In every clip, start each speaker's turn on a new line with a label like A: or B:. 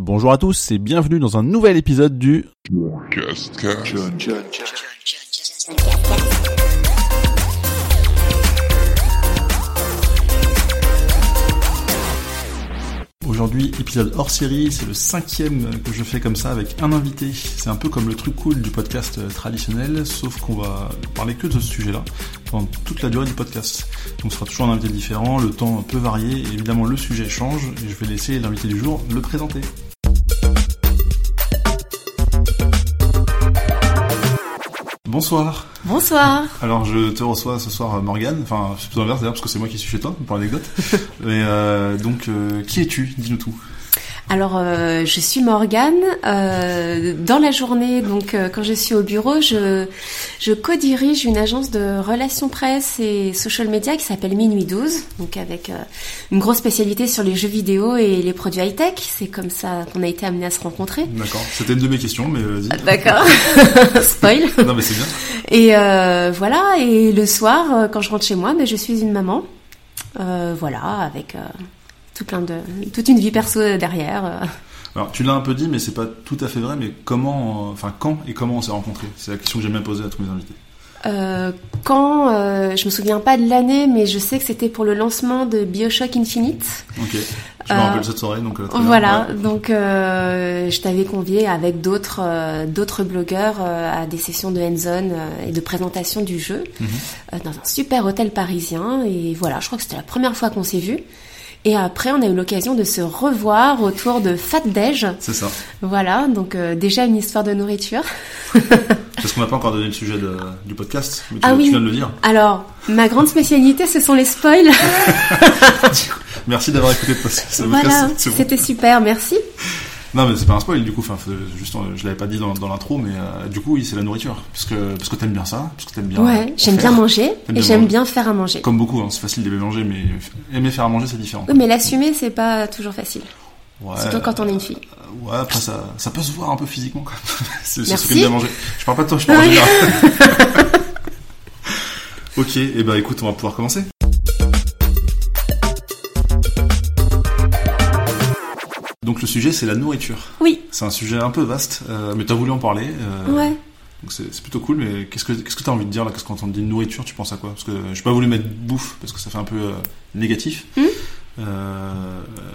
A: Bonjour à tous et bienvenue dans un nouvel épisode du Aujourd'hui, épisode hors série, c'est le cinquième que je fais comme ça avec un invité. C'est un peu comme le truc cool du podcast euh, traditionnel, sauf qu'on va parler que de ce sujet-là pendant toute la durée du podcast. Donc ce sera toujours un invité différent, le temps peut varier, évidemment le sujet change, et je vais laisser l'invité du jour le présenter. Bonsoir.
B: Bonsoir.
A: Alors je te reçois ce soir Morgane, enfin c'est plutôt l'inverse d'ailleurs parce que c'est moi qui suis chez toi pour l'anecdote. Mais euh, donc euh, qui es-tu? Dis-nous tout.
B: Alors, euh, je suis Morgane. Euh, dans la journée, donc euh, quand je suis au bureau, je, je co-dirige une agence de relations presse et social media qui s'appelle Minuit 12, donc avec une grosse spécialité sur les jeux vidéo et les produits high-tech. C'est comme ça qu'on a été amené à se rencontrer.
A: D'accord. C'était une de mes questions, mais vas-y.
B: D'accord. Spoil.
A: non, mais c'est bien.
B: Et voilà. Et le soir, quand je rentre chez moi, mais ben, je suis une maman. voilà, avec tout plein de, toute une vie perso derrière. Euh.
A: Alors, tu l'as un peu dit, mais c'est pas tout à fait vrai. Mais comment, enfin, quand et comment on s'est rencontrés? C'est la question que j'aime bien poser à tous mes invités.
B: Euh, quand, euh, je me souviens pas de l'année, mais je sais que c'était pour le lancement de Bioshock Infinite.
A: Ok. Je me rappelle cette soirée, donc.
B: voilà, donc je t'avais convié avec d'autres d'autres blogueurs à des sessions de hands-on et de présentation du jeu mhm. dans un super hôtel parisien. Et voilà, je crois que c'était la première fois qu'on s'est vus. Et après, on a eu l'occasion de se revoir autour de Fat Dej.
A: C'est ça.
B: Voilà, donc euh, déjà une histoire de nourriture.
A: Parce qu'on n'a pas encore donné le sujet du podcast, mais tu, ah oui. viens de le dire.
B: Alors, ma grande spécialité, ce sont les spoils.
A: merci d'avoir écouté le podcast.
B: Voilà, c'était super, merci.
A: Non, mais c'est pas un spoil du coup. Enfin, juste, je l'avais pas dit dans, l'intro, mais euh, du coup, oui, c'est la nourriture, parce que parce que t'aimes bien ça, parce que t'aimes bien.
B: Ouais, j'aime bien manger et j'aime bien faire à manger.
A: Comme beaucoup, hein, c'est facile d'aimer manger, mais aimer faire à manger, c'est différent.
B: Oui, mais l'assumer, c'est pas toujours facile. Ouais, Surtout quand on est une fille.
A: Euh, ouais, après ça, ça peut se voir un peu physiquement. Quoi. c'est
B: ce
A: que bien manger. Je parle pas de toi, je parle de ok, et eh ben écoute, on va pouvoir commencer. Donc le sujet c'est la nourriture.
B: Oui.
A: C'est un sujet un peu vaste, euh, mais tu as voulu en parler.
B: Euh, ouais.
A: Donc c'est plutôt cool, mais qu'est-ce que qu'est-ce que tu as envie de dire là Quand on dit nourriture, tu penses à quoi? Parce que je pas voulu mettre bouffe parce que ça fait un peu euh, négatif.
B: Hmm.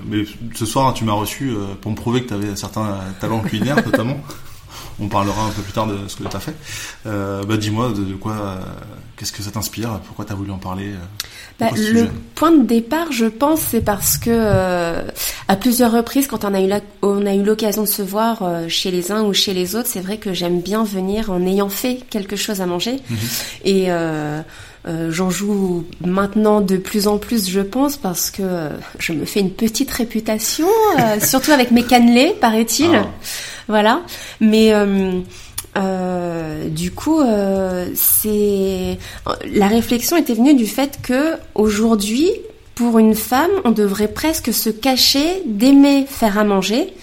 A: mais ce soir, tu m'as reçu pour me prouver que tu avais certains talents culinaires, notamment on parlera un peu plus tard de ce que tu as fait. Bah, dis-moi de, quoi, qu'est-ce que ça t'inspire? Pourquoi tu as voulu en parler euh,
B: bah, Le point de départ, je pense, c'est parce que à plusieurs reprises, quand on a eu on a eu l'occasion de se voir chez les uns ou chez les autres, c'est vrai que j'aime bien venir en ayant fait quelque chose à manger mhm. et j'en joue maintenant de plus en plus, je pense, parce que je me fais une petite réputation, surtout avec mes cannelés, paraît-il. Ah. Voilà. Mais euh, euh, du coup, euh, c'est la réflexion était venue du fait que aujourd'hui, pour une femme, on devrait presque se cacher d'aimer faire à manger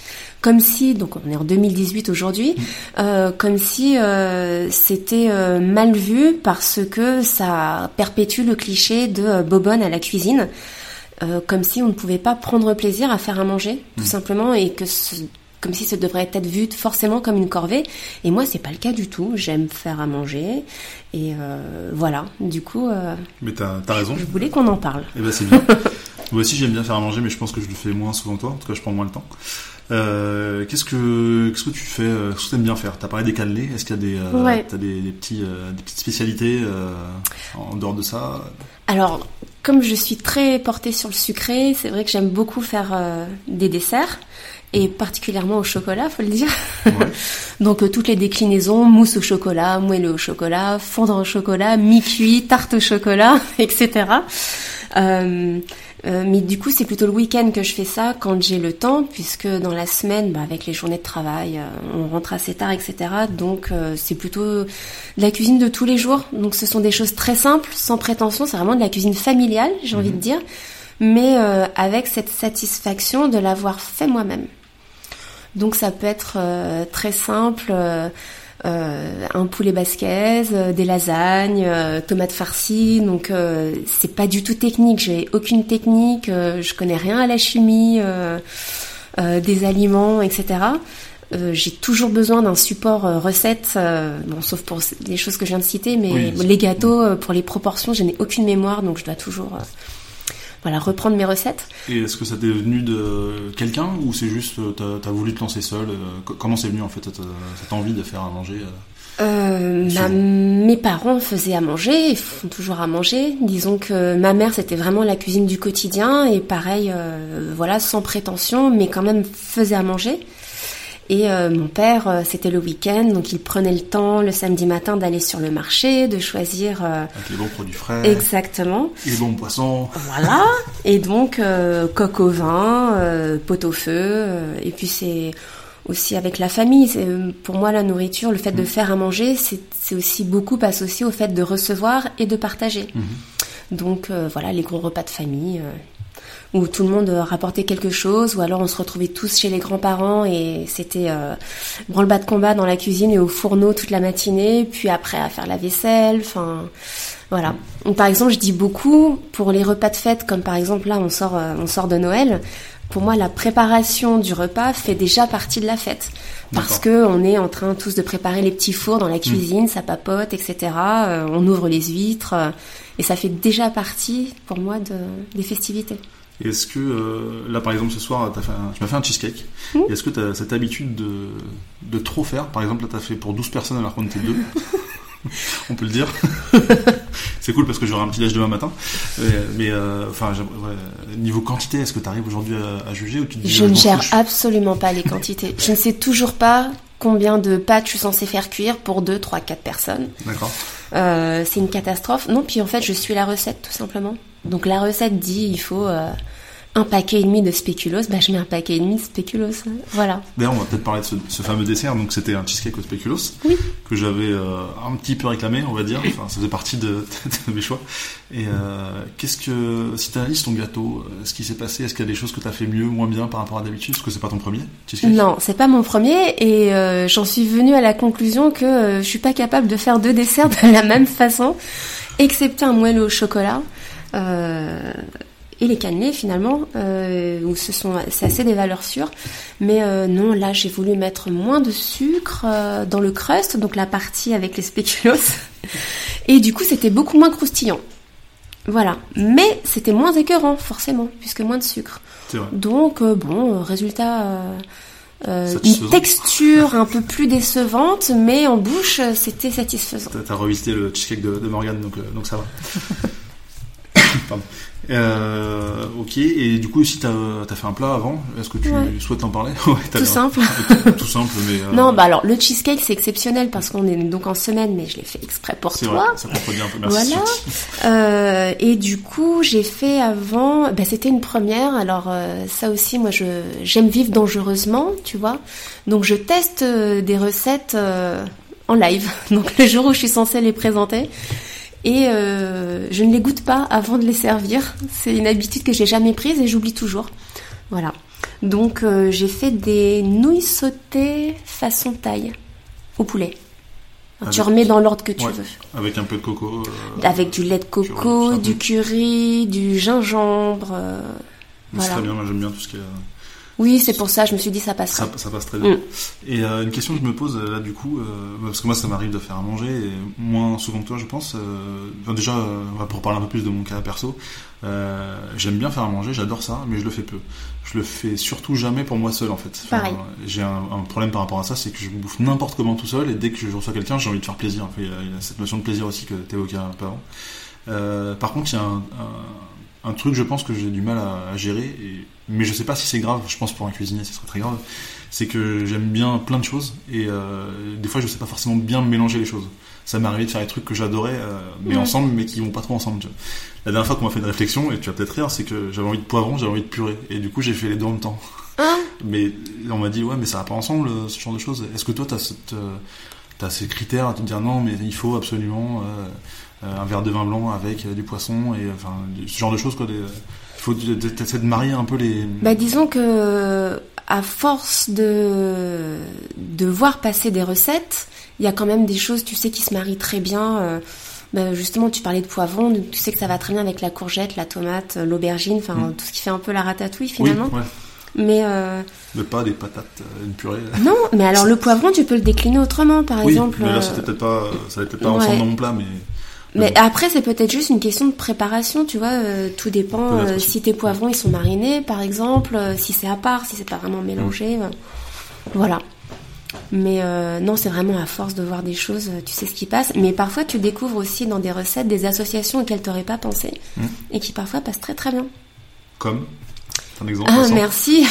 B: comme si, donc on est en 2018 aujourd'hui, euh, comme si euh, c'était euh, mal vu parce que ça perpétue le cliché de bobonne à la cuisine, comme si on ne pouvait pas prendre plaisir à faire à manger, tout mmh. simplement, et que ce, comme si ça devrait être vu forcément comme une corvée. Et moi, c'est pas le cas du tout. J'aime faire à manger. Et euh, voilà, du coup. Euh,
A: mais t'as as raison.
B: Je voulais qu'on en parle.
A: Eh ben c'est bien. moi aussi, j'aime bien faire à manger, mais je pense que je le fais moins souvent que toi. En tout cas, je prends moins le temps. Euh, qu'est-ce que qu'est-ce que tu fais Qu'est-ce que tu aimes bien faire? T'as parlé des cannelés. Est-ce qu'il y a des euh, as des, des, petits des petites spécialités en dehors de ça?
B: Alors, comme je suis très portée sur le sucré, c'est vrai que j'aime beaucoup faire des desserts et particulièrement au chocolat, faut le dire. Donc euh, toutes les déclinaisons, mousse au chocolat, moelleux au chocolat, fondant au chocolat, mi-cuit, tarte au chocolat, etc. Euh, euh, mais du coup, c'est plutôt le week-end que je fais ça quand j'ai le temps, puisque dans la semaine, bah, avec les journées de travail, euh, on rentre assez tard, etc. Donc c'est plutôt de la cuisine de tous les jours. Donc ce sont des choses très simples, sans prétention. C'est vraiment de la cuisine familiale, j'ai envie de mhm. dire, mais avec cette satisfaction de l'avoir fait moi-même. Donc ça peut être euh, très simple. Euh, euh, un poulet basquaise, des lasagnes, tomates farcies. Donc c'est pas du tout technique. J'ai aucune technique. je connais rien à la chimie. des aliments, etc. j'ai toujours besoin d'un support recette, bon, sauf pour les choses que je viens de citer, mais les gâteaux, pour les proportions, je n'ai aucune mémoire, donc je dois toujours voilà, reprendre mes recettes.
A: Et est-ce que ça t'est venu de quelqu'un ou c'est juste t'as as voulu te lancer seul Comment c'est venu en fait cette, cette, envie de faire à manger
B: euh, mes parents faisaient à manger, ils font toujours à manger. Disons que ma mère c'était vraiment la cuisine du quotidien et pareil, euh, voilà, sans prétention, mais quand même faisait à manger. Et euh, mon père, euh, c'était le week-end, donc il prenait le temps le samedi matin d'aller sur le marché, de choisir.
A: Avec les bons produits frais.
B: Exactement.
A: Et les bons poissons.
B: Voilà. et donc coq au vin, pot au feu, et puis c'est aussi avec la famille. Pour moi, la nourriture, le fait de mm. faire à manger, c'est aussi beaucoup associé au fait de recevoir et de partager. Mm-hmm. Donc euh, voilà, les gros repas de famille euh, où tout le monde rapportait quelque chose, ou alors on se retrouvait tous chez les grands-parents et c'était euh, branle-bas de combat dans la cuisine et au fourneau toute la matinée, puis après à faire la vaisselle, enfin voilà. par exemple, je dis beaucoup pour les repas de fête, comme par exemple là on sort, on sort de Noël, pour moi, la préparation du repas fait déjà partie de la fête. Parce que on est en train tous de préparer les petits fours dans la cuisine, ça papote, etc. Euh, on ouvre les huîtres, euh, et ça fait déjà partie, pour moi, de, des festivités.
A: Est-ce que, euh, là par exemple ce soir, as fait tu m'as fait un cheesecake. Mmh. Est-ce que tu as cette habitude de, de trop faire? Par exemple, là tu as fait pour 12 personnes alors qu'on était deux. on peut le dire. c'est cool parce que j'aurai un petit déj demain matin. Mais euh, enfin, niveau quantité, est-ce que tu arrives aujourd'hui à, juger ou tu
B: Je ne gère absolument pas les quantités. je ne sais toujours pas combien de pâtes je suis censée faire cuire pour 2, 3, 4 personnes.
A: D'accord.
B: Euh, c'est une catastrophe. Non, puis en fait, je suis la recette tout simplement. Donc la recette dit il faut euh, un paquet et demi de spéculoos, bah, je mets un paquet et demi de spéculoos. Voilà.
A: D'ailleurs, on va peut-être parler de ce, fameux dessert. Donc, c'était un cheesecake au spéculoos
B: oui.
A: que j'avais euh, un petit peu réclamé, on va dire. Enfin, ça faisait partie de, mes choix. Et euh, qu'est-ce que, si tu analyses ton gâteau, ce qui s'est passé, est-ce qu'il y a des choses que tu as fait mieux, moins bien par rapport à d'habitude? Est-ce que c'est pas ton premier cheesecake
B: Non, c'est pas mon premier. Et j'en suis venue à la conclusion que je suis pas capable de faire deux desserts de la même façon, excepté un moelleux au chocolat. Euh, et les cannelés finalement, euh, où ce sont c'est assez des valeurs sûres. Mais euh, non, là j'ai voulu mettre moins de sucre euh, dans le crust, donc la partie avec les spéculoos. Et du coup c'était beaucoup moins croustillant. Voilà. Mais c'était moins écœurant forcément, puisque moins de sucre. Donc bon, résultat. une texture un peu plus décevante, mais en bouche, c'était satisfaisant.
A: T'as revisité le cheesecake de, de Morgane, donc, donc ça va. Pardon. Euh, ok, et du coup, si tu as, fait un plat avant, est-ce que tu souhaites en parler?
B: Tout simple.
A: tout simple, mais.
B: Euh, non, bah alors le cheesecake c'est exceptionnel parce qu'on est donc en semaine, mais je l'ai fait exprès pour toi.
A: Vrai, ça bien un peu. Merci.
B: Voilà. Euh, et du coup, j'ai fait avant. Bah, c'était une première. Alors euh, ça aussi, moi, j'aime vivre dangereusement, tu vois. Donc je teste des recettes en live. Donc le jour où je suis censée les présenter et euh, je ne les goûte pas avant de les servir. C'est une habitude que j'ai jamais prise et j'oublie toujours. Voilà. Donc euh, j'ai fait des nouilles sautées façon taille au poulet. tu remets dans l'ordre que tu veux.
A: Avec un peu de coco.
B: Euh, avec du lait de coco, du curry, du gingembre.
A: C'est très bien, moi j'aime bien tout ce qui est
B: oui, c'est pour ça, je me suis dit ça passerait.
A: Ça, passe très bien. Mm. Et euh, une question que je me pose là du coup, euh, parce que moi ça m'arrive de faire à manger, et moins souvent que toi je pense. Euh, enfin, déjà, pour parler un peu plus de mon cas perso, j'aime bien faire à manger, j'adore ça, mais je le fais peu. Je le fais surtout jamais pour moi seul en fait. j'ai un, problème par rapport à ça, c'est que je bouffe n'importe comment tout seul, et dès que je reçois quelqu'un, j'ai envie de faire plaisir. il, y a, cette notion de plaisir aussi que tu évoquais un peu avant. par contre, il y a un, un, truc, je pense que j'ai du mal à, à gérer. Et mais je sais pas si c'est grave, je pense pour un cuisinier ce serait très grave, c'est que j'aime bien plein de choses et euh, des fois je sais pas forcément bien mélanger les choses. Ça m'est arrivé de faire des trucs que j'adorais, euh, mais ensemble, mais qui vont pas trop ensemble. La dernière fois qu'on m'a fait une réflexion, et tu vas peut-être rire, c'est que j'avais envie de poivron, j'avais envie de purée, et du coup j'ai fait les deux en même temps.
B: Ah.
A: mais on m'a dit ouais, mais ça va pas ensemble ce genre de choses. Est-ce que toi t'as cette euh, as ces critères à te dire non, mais il faut absolument un verre de vin blanc avec du poisson et enfin ce genre de choses quoi. Des, faut essayer de marier un peu les.
B: Bah, disons que à force de de voir passer des recettes, il y a quand même des choses, tu sais, qui se marient très bien. Euh, bah, justement, tu parlais de poivron, tu sais que ça va très bien avec la courgette, la tomate, l'aubergine, enfin mm. tout ce qui fait un peu la ratatouille finalement.
A: Oui,
B: Mais euh...
A: pas des patates, euh, une purée.
B: Non, mais alors le poivron, tu peux le décliner autrement, par
A: oui,
B: exemple.
A: mais là,
B: euh,
A: c'était peut-être pas, ça n'était pas
B: ouais.
A: ensemble dans mon plat, mais.
B: Mais
A: bon.
B: après, c'est peut-être juste une question de préparation, tu vois. euh, tout dépend euh, si tes poivrons ils sont marinés, par exemple, euh, si c'est à part, si c'est pas vraiment mélangé.
A: Mm.
B: voilà. Mais non, c'est vraiment à force de voir des choses, tu sais ce qui passe. Mais parfois, tu découvres aussi dans des recettes des associations auxquelles t'aurais pas pensé
A: Mm.
B: et qui parfois passent très très bien.
A: Comme. Un exemple.
B: Ah, merci.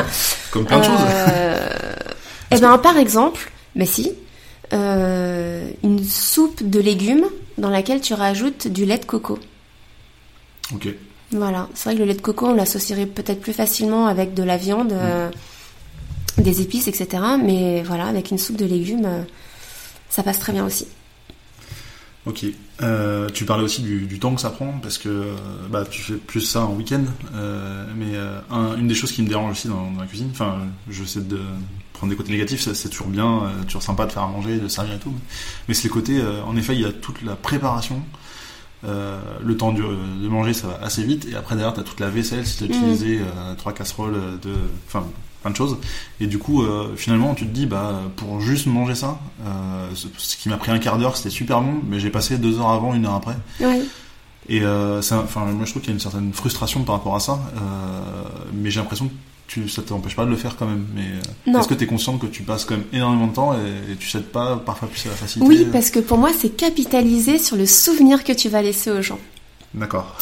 A: Comme plein de choses.
B: Eh ben, par exemple, mais si, une soupe de légumes dans laquelle tu rajoutes du lait de coco.
A: Ok.
B: Voilà, c'est vrai que le lait de coco, on l'associerait peut-être plus facilement avec de la viande, euh, des épices, etc. Mais voilà, avec une soupe de légumes, euh, ça passe très bien aussi.
A: Ok. Euh, tu parlais aussi du, du temps que ça prend parce que euh, bah, tu fais plus ça en week-end. Euh, mais euh, un- une des choses qui me dérange aussi dans, dans la cuisine, enfin, je sais de prendre des côtés négatifs, c'est toujours bien, toujours sympa de faire à manger, de servir et tout. Mais c'est les côtés, euh, en effet, il y a toute la préparation. Le temps de, de manger, ça va assez vite. Et après, derrière, tu as toute la vaisselle si tu as
B: Mhm.
A: utilisé trois casseroles de. Enfin, plein de choses. Et du coup, euh, finalement, tu te dis, bah, pour juste manger ça, euh, ce, ce qui m'a pris un quart d'heure, c'était super bon, mais j'ai passé deux heures avant, une heure après. Et euh, ça, enfin, moi, je trouve qu'il y a une certaine frustration par rapport à ça. Euh, mais j'ai l'impression que tu, ça t'empêche pas de le faire quand même. Mais est-ce que tu es consciente que tu passes quand même énormément de temps et, et tu cèdes pas parfois plus à la facilité
B: Oui, parce que pour moi, c'est capitaliser sur le souvenir que tu vas laisser aux gens.
A: D'accord.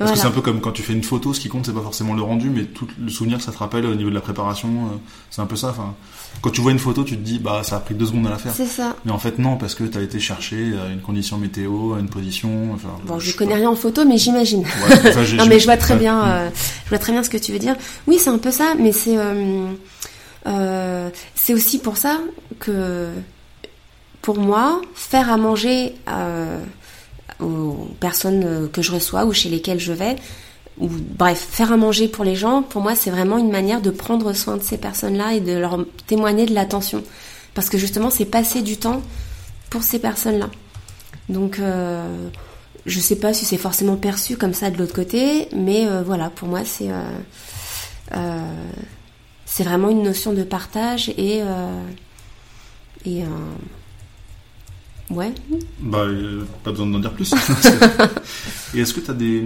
A: Parce
B: Voilà.
A: que c'est un peu comme quand tu fais une photo, ce qui compte, c'est pas forcément le rendu, mais tout le souvenir que ça te rappelle au niveau de la préparation. euh, c'est un peu ça. Enfin, quand tu vois une photo, tu te dis, bah, ça a pris deux secondes à la faire.
B: C'est ça.
A: Mais en fait, non, parce que tu as été chercher une condition météo, une position. Enfin,
B: Bon, je
A: sais
B: connais
A: pas.
B: rien en photo, mais j'imagine.
A: Ouais, enfin, j'ai-
B: non, mais je vois très
A: ouais.
B: bien, euh, je vois très bien ce que tu veux dire. Oui, c'est un peu ça, mais c'est, euh, euh, c'est aussi pour ça que, pour moi, faire à manger aux personnes euh, que je reçois ou chez lesquelles je vais, ou bref, faire à manger pour les gens, pour moi, c'est vraiment une manière de prendre soin de ces personnes-là et de leur témoigner de l'attention, parce que justement, c'est passer du temps pour ces personnes-là. Donc, euh, je sais pas si c'est forcément perçu comme ça de l'autre côté, mais euh, voilà, pour moi, c'est euh, euh, c'est vraiment une notion de partage et euh, et ouais.
A: Bah, euh, pas besoin d'en dire plus. Et est-ce que tu as des,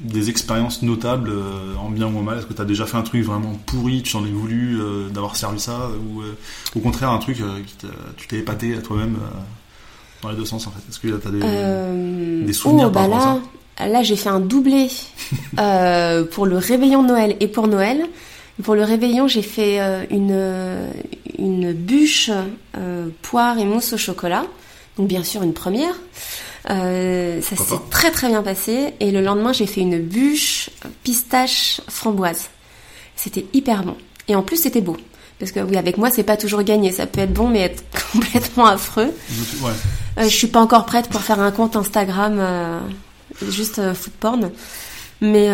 A: des expériences notables, euh, en bien ou en mal? Est-ce que tu as déjà fait un truc vraiment pourri, tu t'en es voulu euh, d'avoir servi ça? Ou euh, au contraire, un truc qui tu t'es épaté à toi-même dans les deux sens en fait? Est-ce que tu as des. Des souvenirs
B: oh,
A: par
B: bah
A: à
B: là, là j'ai fait un doublé pour le réveillon de Noël et pour Noël. Pour le réveillon, j'ai fait une, une bûche poire et mousse au chocolat. Donc bien sûr une première. Euh, ça s'est très très bien passé. Et le lendemain, j'ai fait une bûche pistache framboise. C'était hyper bon. Et en plus, c'était beau. Parce que oui, avec moi, c'est pas toujours gagné. Ça peut être bon, mais être complètement affreux.
A: Ouais.
B: Euh, je suis pas encore prête pour faire un compte Instagram euh, juste food porn. Mais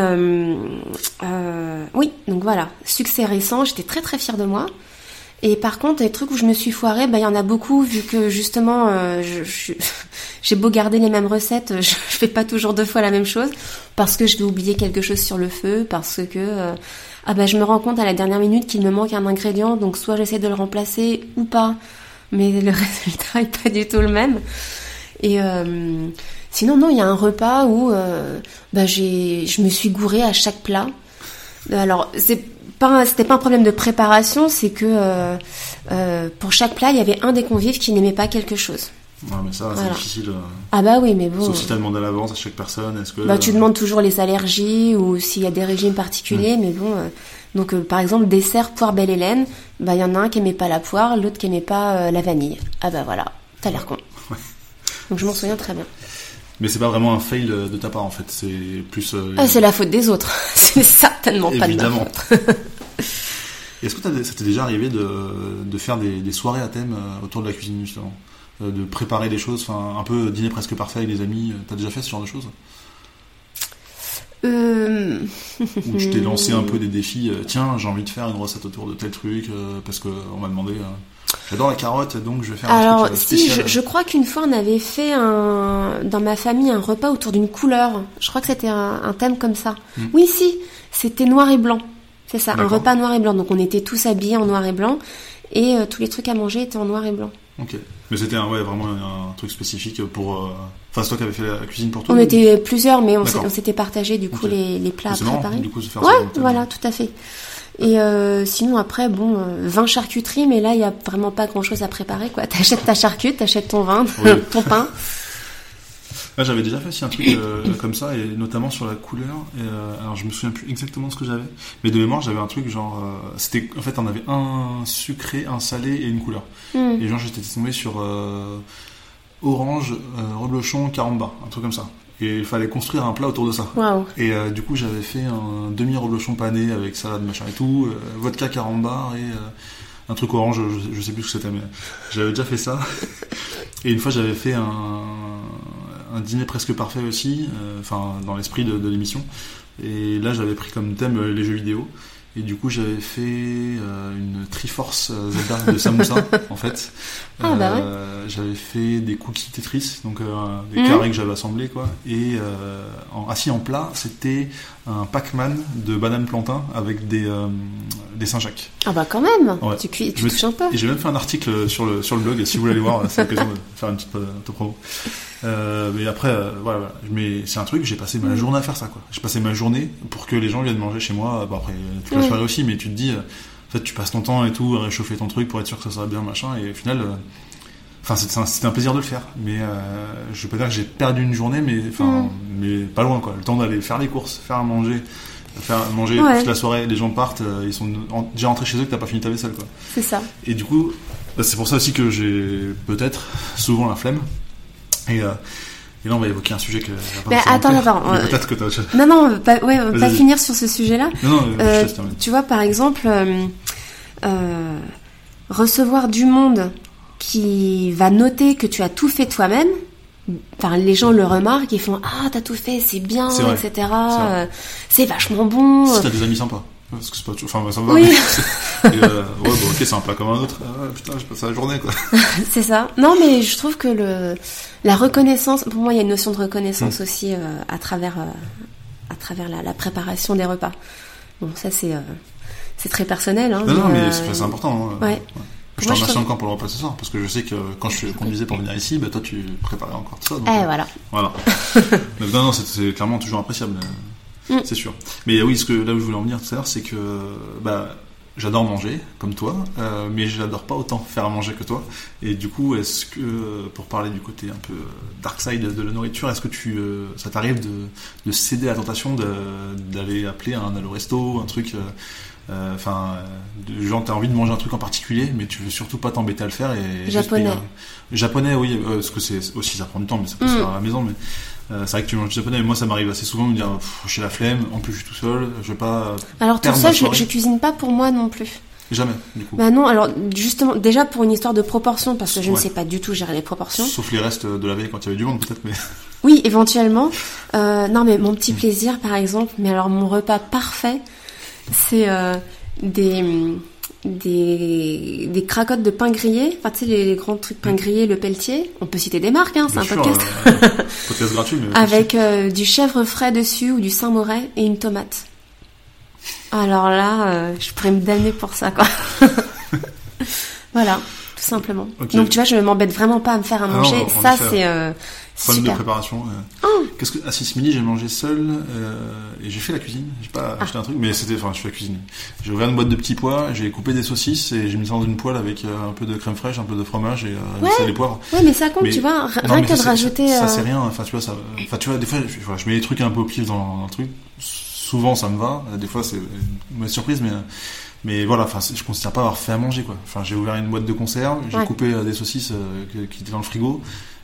B: oui, donc voilà, succès récent, j'étais très très fière de moi. Et par contre, les trucs où je me suis foirée, bah il y en a beaucoup vu que justement, euh, j'ai beau garder les mêmes recettes, je, je fais pas toujours deux fois la même chose parce que je vais oublier quelque chose sur le feu, parce que euh, ah bah je me rends compte à la dernière minute qu'il me manque un ingrédient, donc soit j'essaie de le remplacer ou pas, mais le résultat est pas du tout le même. Et euh, sinon non, il y a un repas où euh, bah je me suis gourée à chaque plat. Alors c'est pas, c'était pas un problème de préparation, c'est que euh, euh, pour chaque plat il y avait un des convives qui n'aimait pas quelque chose.
A: Ouais, mais ça, c'est difficile. euh,
B: Ah bah oui, mais bon.
A: Sauf si tu as demandé à l'avance à chaque personne. Est-ce que.
B: Bah, tu demandes toujours les allergies ou s'il y a des régimes particuliers, mais bon. euh, donc, par exemple, dessert poire belle Hélène, bah, il y en a un qui aimait pas la poire, l'autre qui aimait pas la vanille. Ah bah voilà, t'as l'air con.
A: Ouais.
B: Donc, je m'en souviens très bien.
A: Mais c'est pas vraiment un fail de ta part en fait. C'est plus. euh,
B: Ah, c'est la faute des autres. c'est certainement pas de ma
A: Évidemment.
B: faute.
A: Est-ce que ça t'est déjà arrivé de, de faire des, des soirées à thème euh, autour de la cuisine justement Euh, De préparer des choses, enfin un peu dîner presque parfait avec des amis T'as déjà fait ce genre de choses?
B: Euh,
A: Où tu t'es lancé un peu des défis Tiens, j'ai envie de faire une recette autour de tel truc parce que on m'a demandé. Euh, J'adore la carotte, donc je vais faire un
B: Alors,
A: truc euh,
B: si, je, je crois qu'une fois on avait fait un, dans ma famille un repas autour d'une couleur. Je crois que c'était un, un thème comme ça.
A: Mm.
B: Oui, si, c'était noir et blanc. C'est ça, un repas noir et blanc. Donc on était tous habillés en noir et blanc et tous les trucs à manger étaient en noir et blanc.
A: Ok. Mais c'était ouais, vraiment un, truc spécifique pour. Enfin, c'est toi qui avais fait la cuisine pour toi
B: On était plusieurs, mais on s'était partagé du coup les, les, plats à préparer.
A: du coup, se faire
B: ouais, voilà, tout à fait. Et euh, sinon après bon, euh, vin charcuterie, mais là il y a vraiment pas grand chose à préparer quoi. T'achètes ta charcute, t'achètes ton vin, ton pain.
A: j'avais déjà fait aussi un truc euh, comme ça, et notamment sur la couleur. Et, alors je me souviens plus exactement ce que j'avais, mais de mémoire j'avais un truc genre, c'était en fait on avait un sucré, un salé et une couleur. Hmm. Et genre j'étais tombé sur orange, reblochon, caramba, un truc comme ça et il fallait construire un plat autour de ça. Et euh, du coup, j'avais fait un demi reblochon pané avec salade, machin et tout, euh, vodka carambar et euh, un truc orange, je, sais plus ce que c'était, mais j'avais déjà fait ça. et une fois, j'avais fait un, un, dîner presque parfait aussi, enfin, dans l'esprit de, de l'émission. Et là, j'avais pris comme thème les jeux vidéo. Et du coup, j'avais fait euh, une Triforce euh, Zelda de Samusa, en fait.
B: Ah, bah ouais. Euh,
A: j'avais fait des cookies Tetris, donc des mhm. carrés que j'avais assemblés, quoi. Et en, assis en plat, c'était un Pac-Man de banane plantain avec des, des Saint-Jacques.
B: Ah bah quand même Tu, tu touches un peu.
A: Et j'ai même fait un article sur le, sur le blog, si vous voulez aller voir, c'est l'occasion de faire une petite, petite promo. Euh, mais après, euh, voilà, Mais c'est un truc, j'ai passé ma mm. journée à faire ça, quoi. J'ai passé ma journée pour que les gens viennent manger chez moi. Bon, après, toute la mm. soirée aussi, mais tu te dis, euh, en fait, tu passes ton temps et tout à réchauffer ton truc pour être sûr que ça sera bien, machin. Et au final, enfin, c'était un, plaisir de le faire. Mais je veux pas dire que j'ai perdu une journée, mais enfin, mm. mais pas loin, quoi. Le temps d'aller faire les courses, faire à manger faire manger toute la soirée, les gens partent, ils sont déjà rentrés chez eux que t'as pas fini ta vaisselle quoi.
B: C'est ça.
A: Et du coup, bah, c'est pour ça aussi que j'ai peut-être souvent la flemme. Et, euh, et là, on va évoquer un sujet que.
B: Mais attends, attends.
A: Peut-être que
B: Non, non, pas, ouais, pas finir sur ce sujet-là.
A: Non, non, euh,
B: tu vois, par exemple, euh, euh, recevoir du monde qui va noter que tu as tout fait toi-même. Enfin, les gens le remarquent, ils font ah t'as tout fait, c'est bien, etc. C'est vachement bon.
A: Si t'as des amis sympas. Parce que c'est pas Enfin, ça me va. Oui. euh, ouais, bon, ok, c'est un plat comme un autre. Ah, putain, j'ai passé la journée, quoi.
B: c'est ça. Non, mais je trouve que le, la reconnaissance, pour moi, il y a une notion de reconnaissance mm. aussi euh, à travers, euh, à travers la, la, préparation des repas. Bon, ça, c'est, euh, c'est très personnel. Hein,
A: non, non, mais c'est important.
B: Hein, ouais.
A: Je te remercie encore pour le repas ce soir, parce que je sais que quand je conduisais pour venir ici, bah, toi tu préparais encore tout ça.
B: Donc, eh, voilà.
A: Voilà. non, non, c'est clairement toujours appréciable. Mm. C'est sûr. Mais oui, ce que là où je voulais en venir tout à l'heure, c'est que bah, j'adore manger, comme toi, euh, mais j'adore pas autant faire à manger que toi. Et du coup, est-ce que, pour parler du côté un peu dark side de la nourriture, est-ce que tu, euh, ça t'arrive de, de, céder à la tentation d'aller appeler un allo resto, un truc, euh, enfin, euh, genre t'as envie de manger un truc en particulier, mais tu veux surtout pas t'embêter à le faire et
B: japonais.
A: Japonais, oui, parce que c'est aussi ça prend du temps, mais ça peut se mm. faire à la maison, mais euh, c'est vrai que tu manges du japonais, mais moi ça m'arrive assez souvent de me dire j'ai la flemme, en plus je suis tout seul, je vais pas.
B: Alors tout ça, je, je, cuisine pas pour moi non plus.
A: Jamais, du coup.
B: Bah non, alors justement, déjà pour une histoire de proportion, parce que je ne sais pas du tout gérer les proportions.
A: Sauf les restes de la veille quand il y avait du monde peut-être, mais.
B: Oui, éventuellement. Euh, non, mais mon petit mm. plaisir, par exemple, mais alors mon repas parfait, c'est euh, des des, des cracottes de pain grillé, enfin tu sais les, grands trucs pain grillé, le pelletier, on peut citer des marques, hein, c'est un podcast.
A: podcast gratuit, mais
B: Avec euh, du chèvre frais dessus ou du Saint-Moret et une tomate. Alors là, euh, je pourrais me damner pour ça quoi. voilà, tout simplement. Donc tu vois, je m'embête vraiment pas à me faire à ah manger. ça c'est euh,
A: Problème de préparation. Oh. Qu'est-ce que à 6 midi j'ai mangé seul euh, et j'ai fait la cuisine. J'ai pas ah. acheté un truc, mais c'était enfin je fais la cuisine. J'ai ouvert une boîte de petits pois, j'ai coupé des saucisses et j'ai mis ça dans une poêle avec euh, un peu de crème fraîche, un peu de fromage et euh,
B: ouais.
A: les poivres.
B: Ouais, mais ça compte, tu vois. Rien que de rajouter.
A: Ça, c'est rien. Enfin tu vois ça. Enfin tu vois des fois je, je mets des trucs un peu au pif dans un truc. Souvent ça me va. Des fois c'est une mauvaise surprise, mais mais voilà, enfin, je considère pas avoir fait à manger quoi. Enfin, j'ai ouvert une boîte de conserve, j'ai coupé des saucisses qui étaient dans le frigo,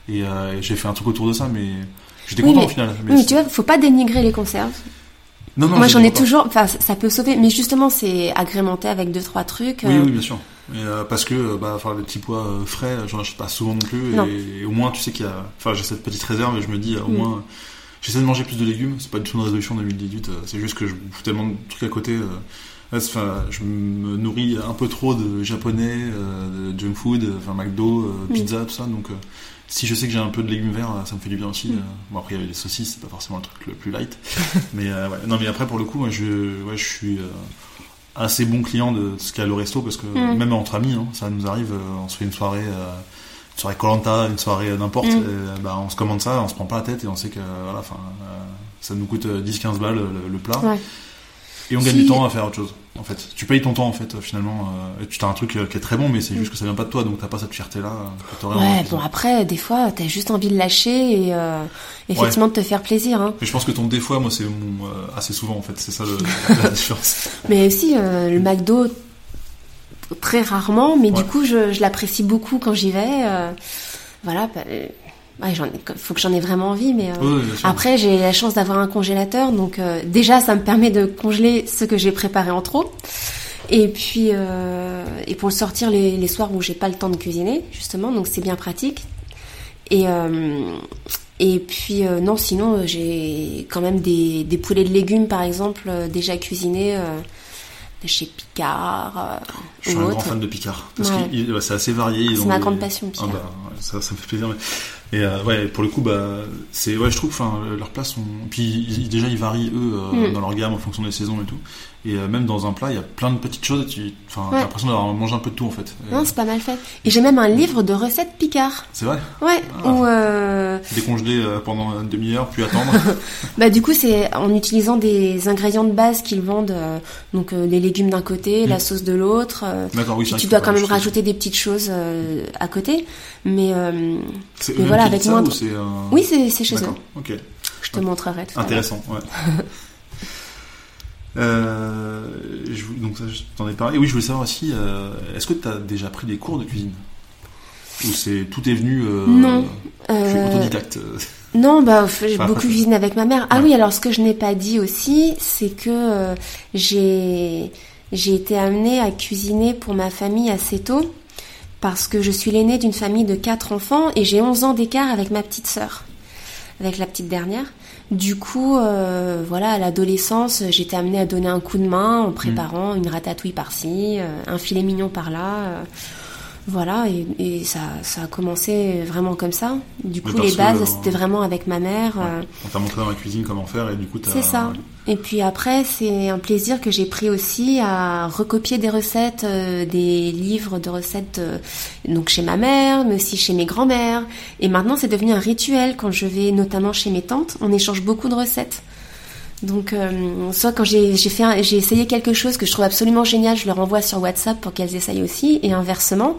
A: euh, et, j'ai fait un truc autour de ça, mais j'étais content au final.
B: Mais oui, tu vois, faut pas dénigrer les conserves. Non, non, Moi, j'en ai toujours. Enfin, ça peut sauver, mais justement, c'est agrémenté avec deux trois trucs.
A: Oui, euh. oui, bien sûr. Euh, parce que, bah, enfin, les petits pois frais, j'en achète pas souvent non plus. Et, au moins, tu sais qu'il y a. Enfin, j'ai cette petite réserve et je me dis, au mm. moins, j'essaie de manger plus de légumes. C'est pas du tout une résolution 2018. c'est juste que je bouffe tellement de trucs à côté. Enfin, je me nourris un peu trop de japonais, de junk food, enfin McDo, mm. pizza, tout ça. Donc, si je sais que j'ai un peu de légumes verts, ça me fait du bien aussi. Euh. Bon, après, il y avait les saucisses, c'est pas forcément le truc le plus light. mais, euh, ouais. Non, mais après, pour le coup, moi, je, ouais, je suis. Euh, assez bon client de ce qu'il y a le resto parce que
B: Mm.
A: même entre amis, hein, ça nous arrive, euh, on se fait une soirée, euh, une soirée Colanta, une soirée euh, n'importe,
B: Mm.
A: bah, on se commande ça, on se prend pas la tête et on sait que voilà, euh, ça nous coûte euh, 10-15 balles le, le plat
B: Ouais.
A: et on gagne
B: Si-
A: du temps à faire autre chose. En fait, tu payes ton temps en fait euh, finalement. Euh, et tu as un truc euh, qui est très bon, mais c'est juste que ça vient pas de toi, donc t'as pas cette fierté là que t'aurais en
B: Mm. Ouais, bon après, des fois, t'as juste envie de lâcher et euh, effectivement de te faire plaisir. Hein.
A: Mais je pense que ton des fois, moi, c'est mon, euh, assez souvent en fait, c'est ça le, la différence.
B: Mais aussi, euh, le McDo, très rarement, mais
A: Ouais.
B: du coup, je, je l'apprécie beaucoup quand j'y vais. euh, voilà, bah, ouais, ai, faut que j'en ai vraiment envie, mais... euh. Après, j'ai la chance d'avoir un congélateur, donc euh, déjà, ça me permet de congeler ce que j'ai préparé en trop. Et puis, euh, et pour le sortir les, les soirs où j'ai pas le temps de cuisiner, justement, donc c'est bien pratique. Et et puis non, sinon j'ai quand même des, des poulets de légumes, par exemple, déjà cuisinés chez Picard euh,
A: Je suis un grand
B: autre.
A: fan de Picard parce
B: Ouais.
A: que il- bah, c'est assez varié.
B: C'est ma grande passion,
A: Ah
B: Picard.
A: bah, ça, ça me fait plaisir. Et euh, ouais, pour le coup, bah, c'est ouais, je trouve, enfin, leurs plats sont. Puis ils- déjà, ils varient eux euh,
B: Mm.
A: dans leur gamme en fonction des saisons et tout. Et euh, même dans un plat, il y a plein de petites choses. Tu, enfin,
B: Ouais.
A: t'as l'impression d'avoir mangé un peu de tout en fait.
B: Non, c'est pas mal fait. Et j'ai même un livre de recettes Picard.
A: c'est vrai.
B: Ouais,
A: Ah.
B: où euh,
A: Décongelé euh, pendant une demi-heure, puis attendre.
B: Bah du coup c'est en utilisant des ingrédients de base qu'ils vendent, donc les légumes d'un côté, la
A: Mm.
B: sauce de l'autre.
A: D'accord, oui,
B: tu dois quand même
A: rajouter.
B: des petites choses à côté, mais euh, mais voilà, avec
A: c'est, euh,
B: oui c'est chez eux.
A: D'accord, ok.
B: Je te montrerai tout à.
A: Intéressant, ouais. Euh, je donc ça, je t'en ai parlé. Et oui, je voulais savoir aussi, euh, est-ce que tu as déjà pris des cours de cuisine? Ou c'est tout est venu euh,
B: Non.
A: Je suis
B: Euh,
A: autodidacte?
B: Non, bah j'ai
A: Enfin,
B: beaucoup cuisiné avec ma mère. Ah
A: Ouais.
B: oui, alors ce que je n'ai pas dit aussi, c'est que j'ai j'ai été amenée à cuisiner pour ma famille assez tôt parce que je suis l'aînée d'une famille de quatre enfants et j'ai 11 ans d'écart avec ma petite sœur, avec la petite dernière. Du coup, euh, voilà, à l'adolescence, j'étais amenée à donner un coup de main en préparant une ratatouille par-ci, euh, un filet mignon par-là. Voilà, et, et ça, ça a commencé vraiment comme ça. Du coup, les bases,
A: euh,
B: c'était vraiment avec ma mère. euh,
A: On t'a montré dans la cuisine comment faire et du coup t'as.
B: c'est ça. Et puis après, c'est un plaisir que j'ai pris aussi à recopier des recettes, euh, des livres de recettes, euh, donc chez ma mère, mais aussi chez mes grands-mères. Et maintenant, c'est devenu un rituel quand je vais notamment chez mes tantes. On échange beaucoup de recettes. Donc, euh, soit quand j'ai fait, essayé quelque chose que je trouve absolument génial, je leur envoie sur WhatsApp pour qu'elles essayent aussi, et inversement.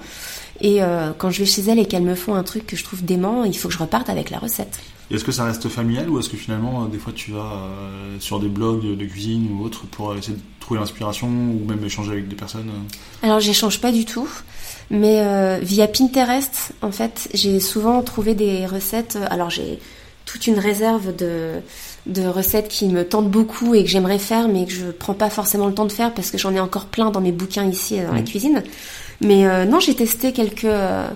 B: Et euh, quand je vais chez elles et qu'elles me font un truc que je trouve dément, il faut que je reparte avec la recette.
A: Et Est-ce que ça reste familial ou est-ce que finalement, euh, des fois, tu vas euh, sur des blogs de, cuisine ou autre pour essayer de trouver l'inspiration ou même échanger avec des personnes
B: Alors j'échange pas du tout, mais via Pinterest, en fait, j'ai souvent trouvé des recettes. Alors j'ai toute une réserve de de recettes qui me tentent beaucoup et que j'aimerais faire, mais que je prends pas forcément le temps de faire parce que j'en ai encore plein dans mes bouquins ici euh, dans la
A: Mhm.
B: cuisine. Mais euh, non, j'ai testé quelques euh,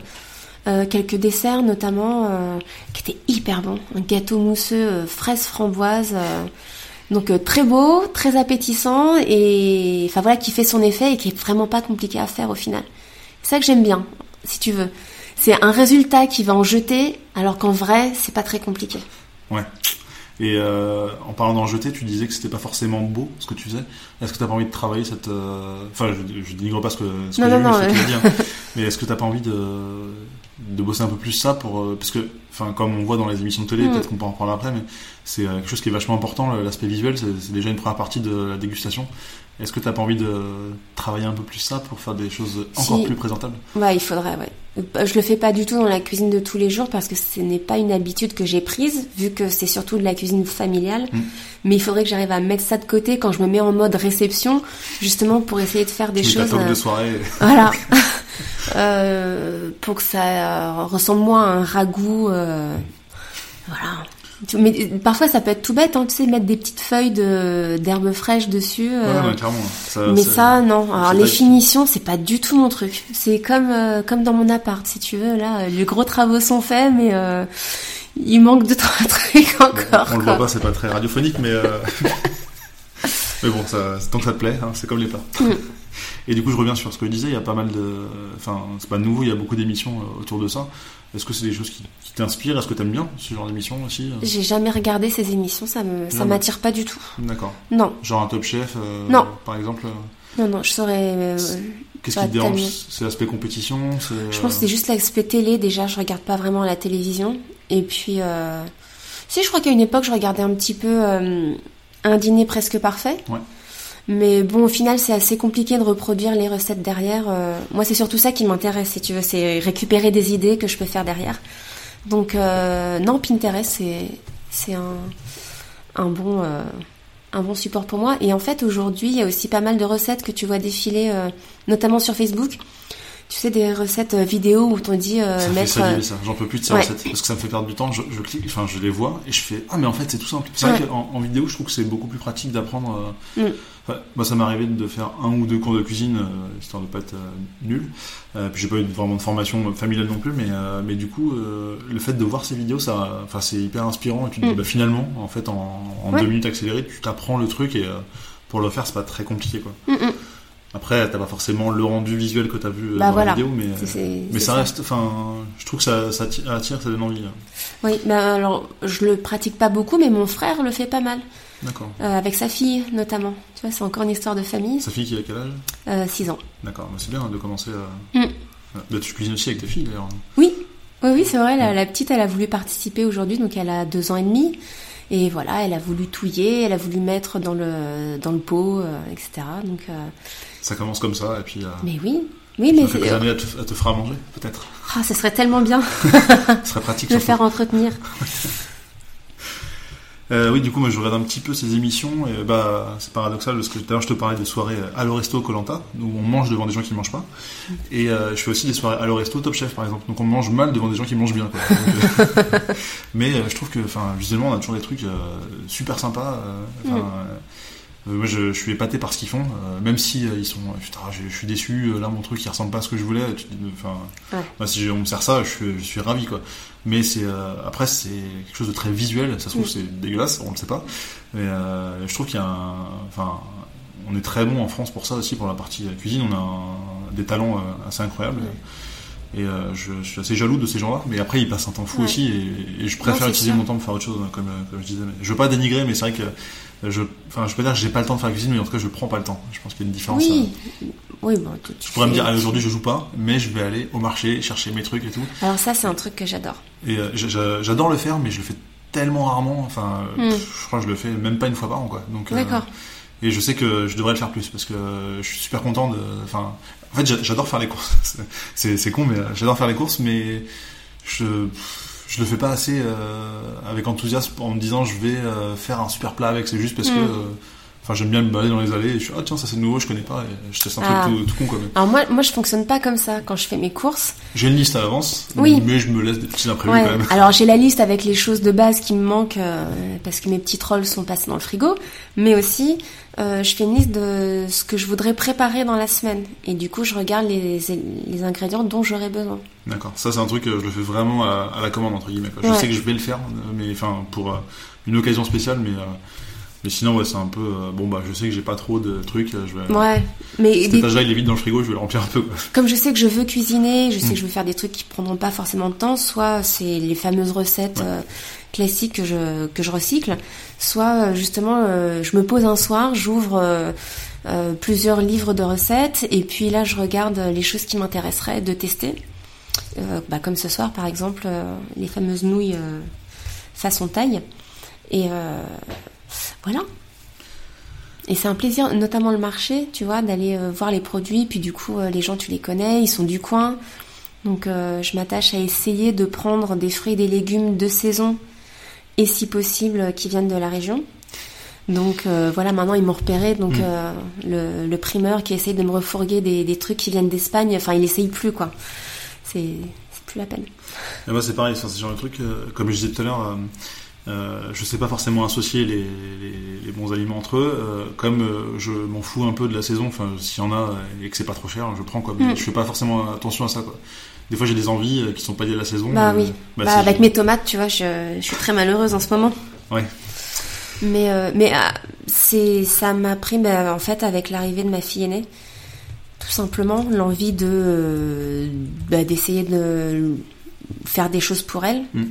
B: quelques desserts, notamment euh, qui étaient hyper bons. Un gâteau mousseux fraise framboise. donc très beau, très appétissant et enfin voilà qui fait son effet et qui est vraiment pas compliqué à faire au final. C'est ça que j'aime bien, si tu veux. C'est un résultat qui va en jeter alors qu'en vrai c'est pas très compliqué.
A: Ouais. Et euh, en parlant d'en jeter, tu disais que c'était pas forcément beau ce que tu faisais. Est-ce que t'as pas envie de travailler cette. euh, Enfin, je, je dénigre pas ce que, ce que
B: Non,
A: j'ai
B: non,
A: vu,
B: non,
A: ce que tu. Mais est-ce que t'as pas envie de, de bosser un peu plus ça pour. euh, Parce que, enfin, comme on voit dans les émissions de télé,
B: Mm.
A: peut-être qu'on peut en parler après, mais c'est quelque chose qui est vachement important, l'aspect visuel, c'est c'est déjà une première partie de la dégustation. Est-ce que t'as pas envie de travailler un peu plus ça pour faire des choses encore
B: Si.
A: plus présentables?
B: Ouais, il faudrait, ouais. Euh, Je le fais pas du tout dans la cuisine de tous les jours parce que ce n'est pas une habitude que j'ai prise, vu que c'est surtout de la cuisine familiale.
A: Mm.
B: Mais il faudrait que j'arrive à mettre ça de côté quand je me mets en mode réception, justement pour essayer de faire des
A: Tu mets ta
B: choses.
A: table de
B: euh,
A: soirée.
B: Voilà. Euh, pour que ça euh, ressemble moins à un ragoût. euh, voilà. Mais euh, parfois ça peut être tout bête, hein, tu sais, mettre des petites feuilles de d'herbes fraîches dessus. Euh,
A: ouais, clairement. Ça,
B: mais
A: ça-
B: non. Alors les finitions, c'est pas du tout mon truc. C'est comme euh, comme dans mon appart, si tu veux. Là, euh, les gros travaux sont faits, mais euh, il manque de trois trucs encore.
A: On le voit pas, c'est pas très radiophonique, mais mais bon, ça, tant que ça te plaît, hein, c'est comme les plats. Et du coup, je reviens sur ce que je disais, il y a pas mal de. Enfin, c'est pas nouveau, il y a beaucoup d'émissions autour de ça. Est-ce que c'est des choses qui, t'inspirent? Est-ce que t'aimes bien ce genre d'émissions aussi
B: J'ai jamais regardé ces émissions, ça me, ça m'attire pas du tout.
A: D'accord.
B: Non.
A: Genre un Top Chef,
B: non.
A: par exemple
B: Non, non, je saurais.
A: Qu'est-ce qui te dérange? C'est l'aspect compétition
B: Je pense que c'est juste l'aspect télé. Déjà, je regarde pas vraiment la télévision. Et puis, euh... si, je crois qu'à une époque, je regardais un petit peu euh, un dîner presque parfait.
A: Ouais.
B: Mais bon, au final, c'est assez compliqué de reproduire les recettes derrière. Euh. Moi, c'est surtout ça qui m'intéresse, si tu veux. C'est récupérer des idées que je peux faire derrière. Donc, euh, non, Pinterest, c'est, c'est un, un bon un bon support pour moi. Et en fait, aujourd'hui, il y a aussi pas mal de recettes que tu vois défiler, euh, notamment sur Facebook. Tu sais, des recettes euh, vidéo où on dit euh,
A: ça
B: mettre.
A: Fait ça, j'en peux plus de ces recettes parce que ça me fait perdre du temps. Je, clique, enfin, je les vois et je fais ah mais en fait c'est tout simple. C'est vrai qu'en en vidéo, je trouve que c'est beaucoup plus pratique d'apprendre. Mm moi, ça m'est arrivé de faire un ou deux cours de cuisine, euh, histoire de pas être euh, nul. Euh, puis j'ai pas eu vraiment de formation familiale non plus, mais, mais du coup, le fait de voir ces vidéos, ça, enfin, c'est hyper inspirant. Et tu te dis, mm. bah, finalement, en fait, en, deux minutes accélérées, tu t'apprends le truc et pour le faire, c'est pas très compliqué, quoi. Mm. Après, t'as pas forcément le rendu visuel que t'as vu bah, dans la vidéo, mais, mais ça, reste, enfin, je trouve que ça, ça attire, ça donne envie. Hein.
B: Oui, bah, alors, je le pratique pas beaucoup, mais mon frère le fait pas mal.
A: D'accord.
B: Euh, avec sa fille, notamment. Tu vois, c'est encore une histoire de famille.
A: Sa fille qui a quel âge?
B: 6 euh, ans.
A: D'accord, c'est bien de commencer à. Mm. Bah, tu cuisines aussi avec tes filles, d'ailleurs.
B: Oui, oui, oui c'est vrai. La, petite, elle a voulu participer aujourd'hui, donc elle a 2 ans et demi. Et voilà, elle a voulu touiller, elle a voulu mettre dans le, dans le pot, euh, etc. Donc,
A: Ça commence comme ça, et puis.
B: Mais oui. Oui, mais
A: quelques années, elle te, elle te fera manger, peut-être.
B: Ah, ça serait tellement bien.
A: ça serait pratique.
B: de faire entretenir.
A: Euh, oui, du coup, moi, je regarde un petit peu ces émissions. Et, bah, c'est paradoxal parce que tout à l'heure, je te parlais des soirées à l'Oresto Colanta, où on mange devant des gens qui ne mangent pas. Et euh, je fais aussi des soirées à l'Oresto Top Chef, par exemple. Donc, on mange mal devant des gens qui mangent bien. Quoi. Euh, mais euh, je trouve que, enfin, visuellement, on a toujours des trucs super sympas. Moi, je, je, suis épaté par ce qu'ils font, même si ils sont. Putain, je, suis déçu. Là, mon truc, il ressemble pas à ce que je voulais. Enfin, ouais. si on me sert ça, je suis, je suis ravi, quoi mais c'est euh, après c'est quelque chose de très visuel ça se trouve c'est dégueulasse on le sait pas mais euh, je trouve qu'il y a un, enfin on est très bon en France pour ça aussi pour la partie cuisine on a des talents euh, assez incroyables et je, suis assez jaloux de ces gens-là mais après ils passent un temps fou aussi et, je préfère utiliser mon temps pour faire autre chose comme, comme je disais je veux pas dénigrer mais c'est vrai que je enfin je peux dire que j'ai pas le temps de faire la cuisine mais en tout cas je prends pas le temps je pense qu'il y a une différence
B: oui. Oui, bon,
A: tu pourrais me dire, aujourd'hui je joue pas, mais je vais aller au marché chercher mes trucs et tout.
B: Alors ça, c'est un truc que j'adore.
A: Et euh, j'adore le faire, mais je le fais tellement rarement. Enfin, hmm. je crois que je le fais même pas une fois par an, quoi. Donc.
B: Euh, D'accord.
A: Et je sais que je devrais le faire plus parce que je suis super content de. Enfin, en fait, j'adore faire les courses. c'est con, mais euh, j'adore faire les courses, mais je je le fais pas assez avec enthousiasme en me disant je vais faire un super plat avec. C'est juste parce que hmm. Enfin, j'aime bien me balader dans les allées et je suis, ah tiens, ça c'est nouveau, je connais pas, et je teste un truc ah. tout, tout, con quand même.
B: Alors moi, moi, je fonctionne pas comme ça quand je fais mes courses.
A: J'ai une liste à l'avance,
B: oui.
A: mais je me laisse des petits imprévus quand même.
B: Alors j'ai la liste avec les choses de base qui me manquent euh, parce que mes petits trolls sont passés dans le frigo, mais aussi euh, je fais une liste de ce que je voudrais préparer dans la semaine et du coup je regarde les, les ingrédients dont j'aurais besoin.
A: D'accord, ça c'est un truc que je le fais vraiment à, la commande entre guillemets. Je sais que je vais le faire, mais enfin pour euh, une occasion spéciale, mais mais sinon, ouais, c'est un peu. Euh, bon, bah, je sais que j'ai pas trop de trucs. Je vais,
B: ouais, mais.
A: Cet étage-là, il est vide dans le frigo, je vais le remplir un peu. Quoi.
B: Comme je sais que je veux cuisiner, je sais mm. que je veux faire des trucs qui prendront pas forcément de temps, soit c'est les fameuses recettes euh, classiques que je, que je recycle, soit euh, justement, je me pose un soir, j'ouvre. plusieurs livres de recettes et puis là je regarde les choses qui m'intéresseraient de tester bah, comme ce soir par exemple les fameuses nouilles façon taille et voilà. Et c'est un plaisir, notamment le marché, tu vois, d'aller euh, voir les produits, puis du coup, euh, les gens, tu les connais, ils sont du coin. Donc, euh, je m'attache à essayer de prendre des fruits et des légumes de saison, et si possible, qui viennent de la région. Donc, voilà, maintenant, ils m'ont repéré. Donc, mm. le, primeur qui essaye de me refourguer des, trucs qui viennent d'Espagne, enfin, il essaye plus, quoi. C'est plus la peine.
A: Et moi, c'est pareil, c'est ce genre de truc, comme je disais tout à l'heure euh, je sais pas forcément associer les, les, bons aliments entre eux. Euh, comme euh, je m'en fous un peu de la saison, enfin s'il y en a et que c'est pas trop cher, je prends quoi. Mais mm. je fais pas forcément attention à ça quoi. Des fois j'ai des envies qui sont pas liées à la saison.
B: Bah oui. Bah, bah avec mes tomates, tu vois, je, je, suis très malheureuse en ce moment.
A: Ouais.
B: Mais mais ah, c'est ça m'a pris bah, en fait avec l'arrivée de ma fille aînée tout simplement l'envie de d'essayer de faire des choses pour elle. Mm.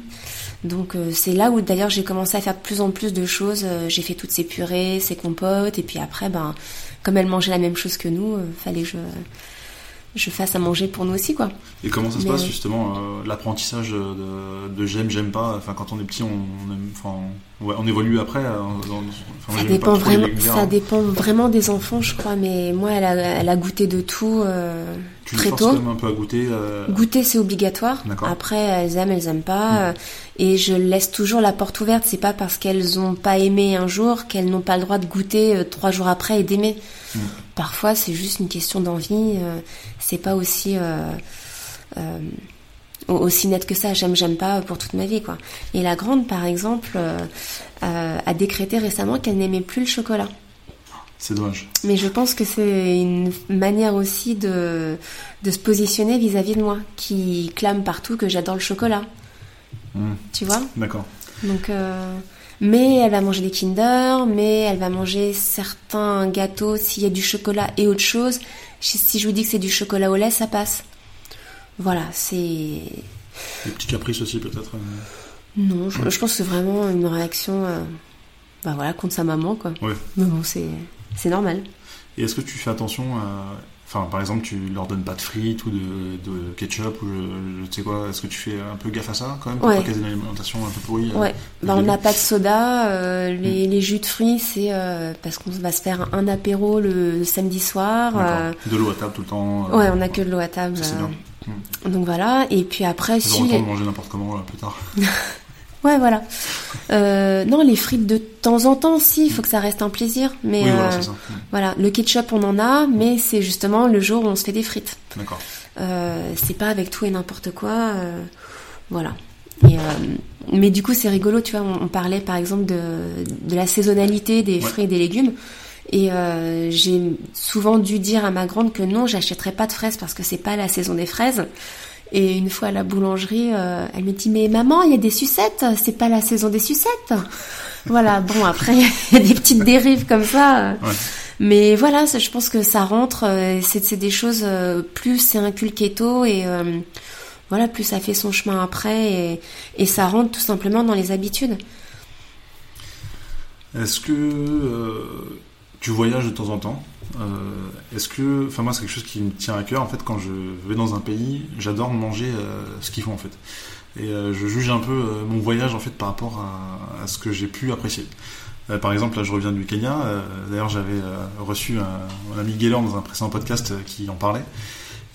B: Donc c'est là où d'ailleurs j'ai commencé à faire de plus en plus de choses. j'ai fait toutes ces purées, ces compotes, et puis après, ben, comme elle mangeait la même chose que nous, fallait que je je fasse à manger pour nous aussi quoi.
A: Et comment ça se passe justement euh, l'apprentissage de, de j'aime j'aime pas? Enfin quand on est petit on, enfin, on évolue après euh,
B: ça dépend vraiment ça dépend vraiment des enfants je crois mais moi elle a, elle a goûté de tout euh,
A: tu
B: très
A: tôt. un peu à goûter
B: Goûter c'est obligatoire. Après elles aiment elles aiment pas mm. et je laisse toujours la porte ouverte c'est pas parce qu'elles ont pas aimé un jour qu'elles n'ont pas le droit de goûter trois jours après et d'aimer. Mm. Parfois, c'est juste une question d'envie. Euh, c'est pas aussi euh, euh, aussi net que ça. J'aime, j'aime pas pour toute ma vie, quoi. Et la grande, par exemple, a décrété récemment qu'elle n'aimait plus le chocolat.
A: C'est dommage.
B: Mais je pense que c'est une manière aussi de, de se positionner vis-à-vis de moi, qui clame partout que j'adore le chocolat. Hmm. Tu vois?
A: D'accord.
B: Donc, mais elle va manger des Kinder, mais elle va manger certains gâteaux s'il y a du chocolat et autre chose. Si je vous dis que c'est du chocolat au lait, ça passe. Voilà, c'est.
A: Des petits caprices aussi peut-être. Euh.
B: Non, je, pense que c'est vraiment une réaction, euh, bah voilà, contre sa maman quoi.
A: Ouais.
B: Mais bon, c'est c'est normal.
A: Et est-ce que tu fais attention à Enfin, par exemple, tu leur donnes pas de frites ou de, de ketchup ou je, sais quoi. Est-ce que tu fais un peu gaffe à ça quand même pour
B: ouais.
A: pas aient une alimentation un peu pourrie
B: euh, Ouais. bah, on n'a pas de soda. Euh, les, mm. les, jus de fruits, c'est euh, parce qu'on va se faire un apéro le, samedi soir.
A: De l'eau à table tout le temps.
B: ouais, on a que de l'eau à table.
A: C'est bien.
B: Mm. Donc voilà. Et puis après,
A: si. De manger n'importe comment plus tard.
B: Ouais, voilà. Euh, non, les frites de temps en temps, si, il faut que ça reste un plaisir. Mais
A: oui, voilà, euh, ça.
B: voilà, le ketchup, on en a, mais c'est justement le jour où on se fait des frites.
A: D'accord.
B: Euh, c'est pas avec tout et n'importe quoi. Euh, voilà. Et, euh, mais du coup, c'est rigolo, tu vois. On, parlait par exemple de, de la saisonnalité des fruits et des légumes. Et euh, j'ai souvent dû dire à ma grande que non, j'achèterais pas de fraises parce que c'est pas la saison des fraises. Et une fois à la boulangerie, euh, elle me dit mais maman, il y a des sucettes, c'est pas la saison des sucettes. voilà, bon après il y a des petites dérives comme ça. Mais voilà, je pense que ça rentre, euh, c'est des choses euh, plus c'est inculqué tôt et voilà, plus ça fait son chemin après et, et ça rentre tout simplement dans les habitudes.
A: Est-ce que tu voyages de temps en temps? Est-ce que, enfin moi c'est quelque chose qui me tient à cœur en fait quand je vais dans un pays, j'adore manger euh, ce qu'ils font en fait. Et euh, je juge un peu mon voyage en fait par rapport à, ce que j'ai pu apprécier. par exemple, là je reviens du Kenya. D'ailleurs j'avais reçu un, ami Gaylor dans un précédent podcast qui en parlait.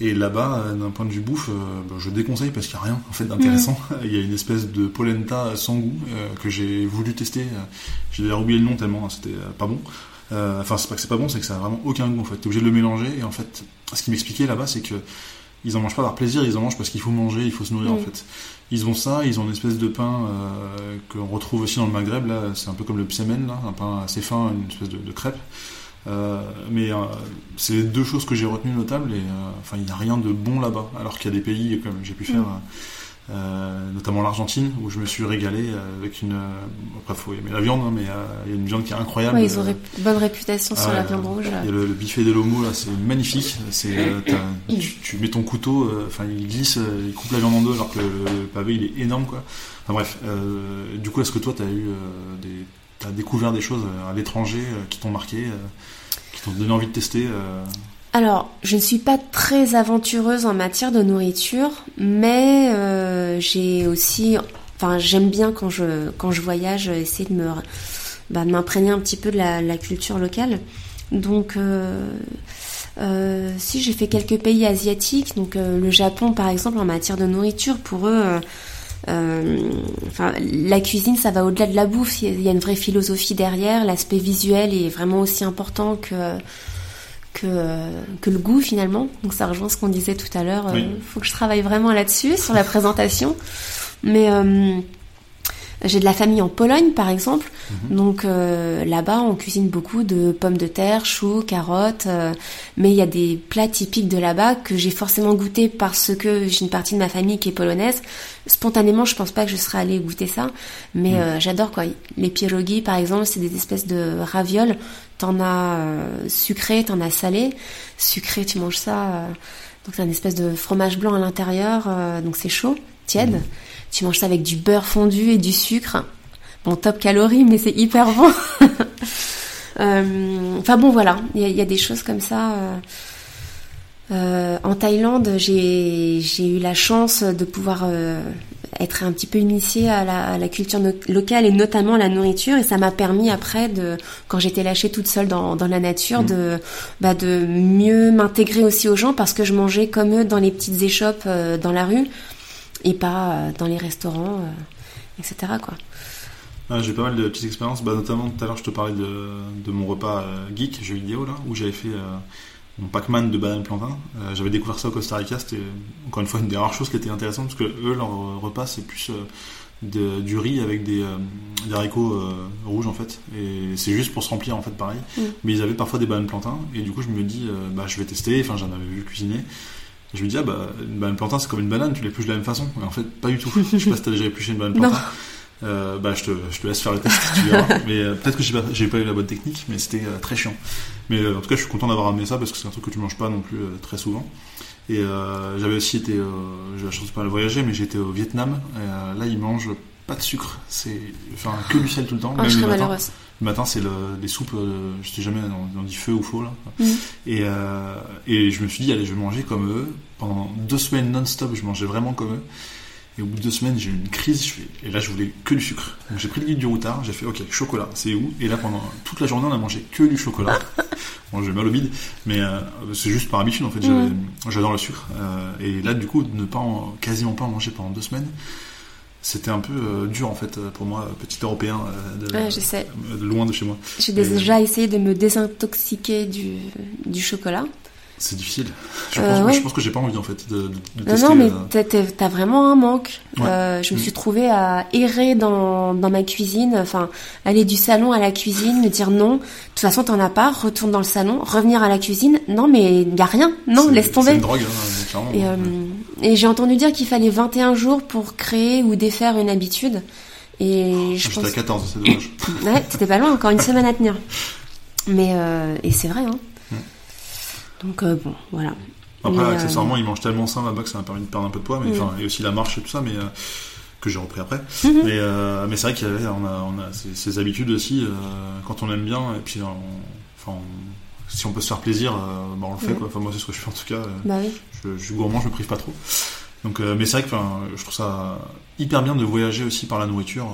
A: Et là-bas, d'un point de vue bouffe, bah, je déconseille parce qu'il n'y a rien en fait d'intéressant. Mm. Il y a une espèce de polenta sans goût que j'ai voulu tester. J'ai d'ailleurs oublié le nom tellement c'était pas bon. Euh, enfin, c'est pas que c'est pas bon, c'est que ça a vraiment aucun goût en fait. T'es obligé de le mélanger et en fait, ce qu'il m'expliquait là-bas, c'est que ils en mangent pas par plaisir, ils en mangent parce qu'il faut manger, il faut se nourrir en mm. fait. Ils ont ça, ils ont une espèce de pain euh, qu'on retrouve aussi dans le Maghreb, là, c'est un peu comme le psemen, là, un pain assez fin, une espèce de, crêpe. Euh, mais c'est les deux choses que j'ai retenues notables et enfin il n'y a rien de bon là-bas alors qu'il y a des pays comme j'ai pu faire mm. Euh, notamment l'Argentine où je me suis régalé euh, avec une euh, après faut aimer la viande hein, mais il y a une viande qui est incroyable
B: ouais, ils ont une bonne réputation sur la viande rouge
A: il y a le, biffet de l'homo là c'est magnifique c'est tu, mets ton couteau enfin il glisse il coupe la viande en deux alors que le, pavé il est énorme quoi. Enfin bref du coup est-ce que toi t'as eu des t'as découvert des choses à l'étranger qui t'ont marqué qui t'ont donné envie de tester
B: alors, je ne suis pas très aventureuse en matière de nourriture, mais euh, j'ai aussi, enfin, j'aime bien quand je quand je voyage essayer de me bah, m'imprégner un petit peu de la, culture locale. Donc, euh, euh, si j'ai fait quelques pays asiatiques, donc le Japon par exemple en matière de nourriture, pour eux. enfin, la cuisine, ça va au-delà de la bouffe. Il y a une vraie philosophie derrière. L'aspect visuel est vraiment aussi important que que, que le goût finalement. Donc ça rejoint ce qu'on disait tout à l'heure. Il euh, faut que je travaille vraiment là-dessus, sur la présentation. Mais, euh, J'ai de la famille en Pologne, par exemple. Mhm. Donc euh, là-bas, on cuisine beaucoup de pommes de terre, choux, carottes. Euh, mais il y a des plats typiques de là-bas que j'ai forcément goûté parce que j'ai une partie de ma famille qui est polonaise. Spontanément, je pense pas que je serais allée goûter ça. Mais mhm. euh, j'adore quoi. Les pierogi, par exemple, c'est des espèces de ravioles. T'en as sucré, t'en as salé. Sucré, tu manges ça. donc c'est un espèce de fromage blanc à l'intérieur. donc c'est chaud, tiède. Mhm. Tu manges ça avec du beurre fondu et du sucre. Bon, top calories, mais c'est hyper bon. Euh, enfin bon, voilà, il y, a des choses comme ça. Euh, euh, en Thaïlande, j'ai eu la chance de pouvoir être un petit peu initiée à la, culture locale et notamment à la nourriture et ça m'a permis après de quand j'étais lâchée toute seule dans, la nature mmh. de bah, de mieux m'intégrer aussi aux gens parce que je mangeais comme eux dans les petites échoppes dans la rue et pas euh, dans les restaurants, euh, etc. Quoi.
A: j'ai pas mal de petites expériences, bah, notamment tout à l'heure je te parlais de, de mon repas euh, geek, jeu vidéo, là, où j'avais fait mon Pac-Man de banane plantain. j'avais découvert ça au Costa Rica, c'était encore une fois une des rares choses qui était intéressante, parce que eux, leur repas, c'est plus du riz avec des, haricots rouges en fait et c'est juste pour se remplir en fait pareil mm. mais ils avaient parfois des bananes plantain et du coup je me dis bah je vais tester enfin j'en avais vu cuisiner je me dis, ah bah, une banane plantain, c'est comme une banane, tu l'épluches de la même façon. Mais en fait, pas du tout. je sais pas si t'as déjà épluché une banane plantain. Euh, bah, je te, je te laisse faire le test, tu verras. mais euh, peut-être que j'ai pas, j'ai pas eu la bonne technique, mais c'était euh, très chiant. Mais en tout cas, je suis content d'avoir amené ça parce que c'est un truc que tu manges pas non plus très souvent. Et j'avais aussi été, j'ai la chance de pas le voyager, mais j'étais au Vietnam. Et, là, ils mangent pas de sucre, c'est enfin que du sel tout le temps.
B: Oh, même le matin.
A: Le matin, c'est le, des soupes, euh, je sais jamais, on, dit feu ou faux là. Mm. Et, euh, et je me suis dit, allez, je vais manger comme eux. Pendant deux semaines non-stop, je mangeais vraiment comme eux. Et au bout de deux semaines, j'ai eu une crise. Je fais, et là, je voulais que du sucre. Donc j'ai pris le guide du routard. J'ai fait, ok, chocolat, c'est où? Et là, pendant toute la journée, on a mangé que du chocolat. bon, j'ai mal au bide, mais euh, c'est juste par habitude en fait. Mm. J'adore le sucre. Euh, et là, du coup, ne pas quasiment pas en manger pendant deux semaines c'était un peu euh, dur en fait pour moi, petit européen
B: euh, de, ouais, je sais.
A: loin de chez moi.
B: J'ai déjà essayé de me désintoxiquer du, du chocolat.
A: C'est difficile. Je, euh, pense, je, pense, que j'ai pas envie en fait de, de,
B: non, Non, mais t'as vraiment un manque. Euh, je me mm. suis trouvée à errer dans, dans ma cuisine, enfin aller du salon à la cuisine, me dire non. De toute façon, t'en as pas. Retourne dans le salon, revenir à la cuisine. Non, mais y a rien. Non, laisse tomber.
A: C'est une drogue, hein, clairement.
B: Et, euh, et j'ai entendu dire qu'il fallait 21 jours pour créer ou défaire une habitude. Et
A: oh, je pense... à 14, c'est dommage.
B: ouais, c'était pas loin, encore une semaine à tenir. Mais euh, et c'est vrai, hein. Donc euh, bon, voilà.
A: Après, accessoirement, ils mangent tellement sain là-bas que ça m'a permis de perdre un peu de poids, mais enfin, et aussi la marche et tout ça, mais euh, que j'ai repris après. Mhm. Mais, euh, mais c'est vrai qu'on a, on a ces, habitudes aussi quand on aime bien, et puis enfin, si on peut se faire plaisir, bah, on le fait. Quoi. Enfin, moi, c'est ce que je fais en tout cas.
B: Bah oui.
A: je, je, suis gourmand, je me prive pas trop. Donc, mais c'est vrai que je trouve ça hyper bien de voyager aussi par la nourriture.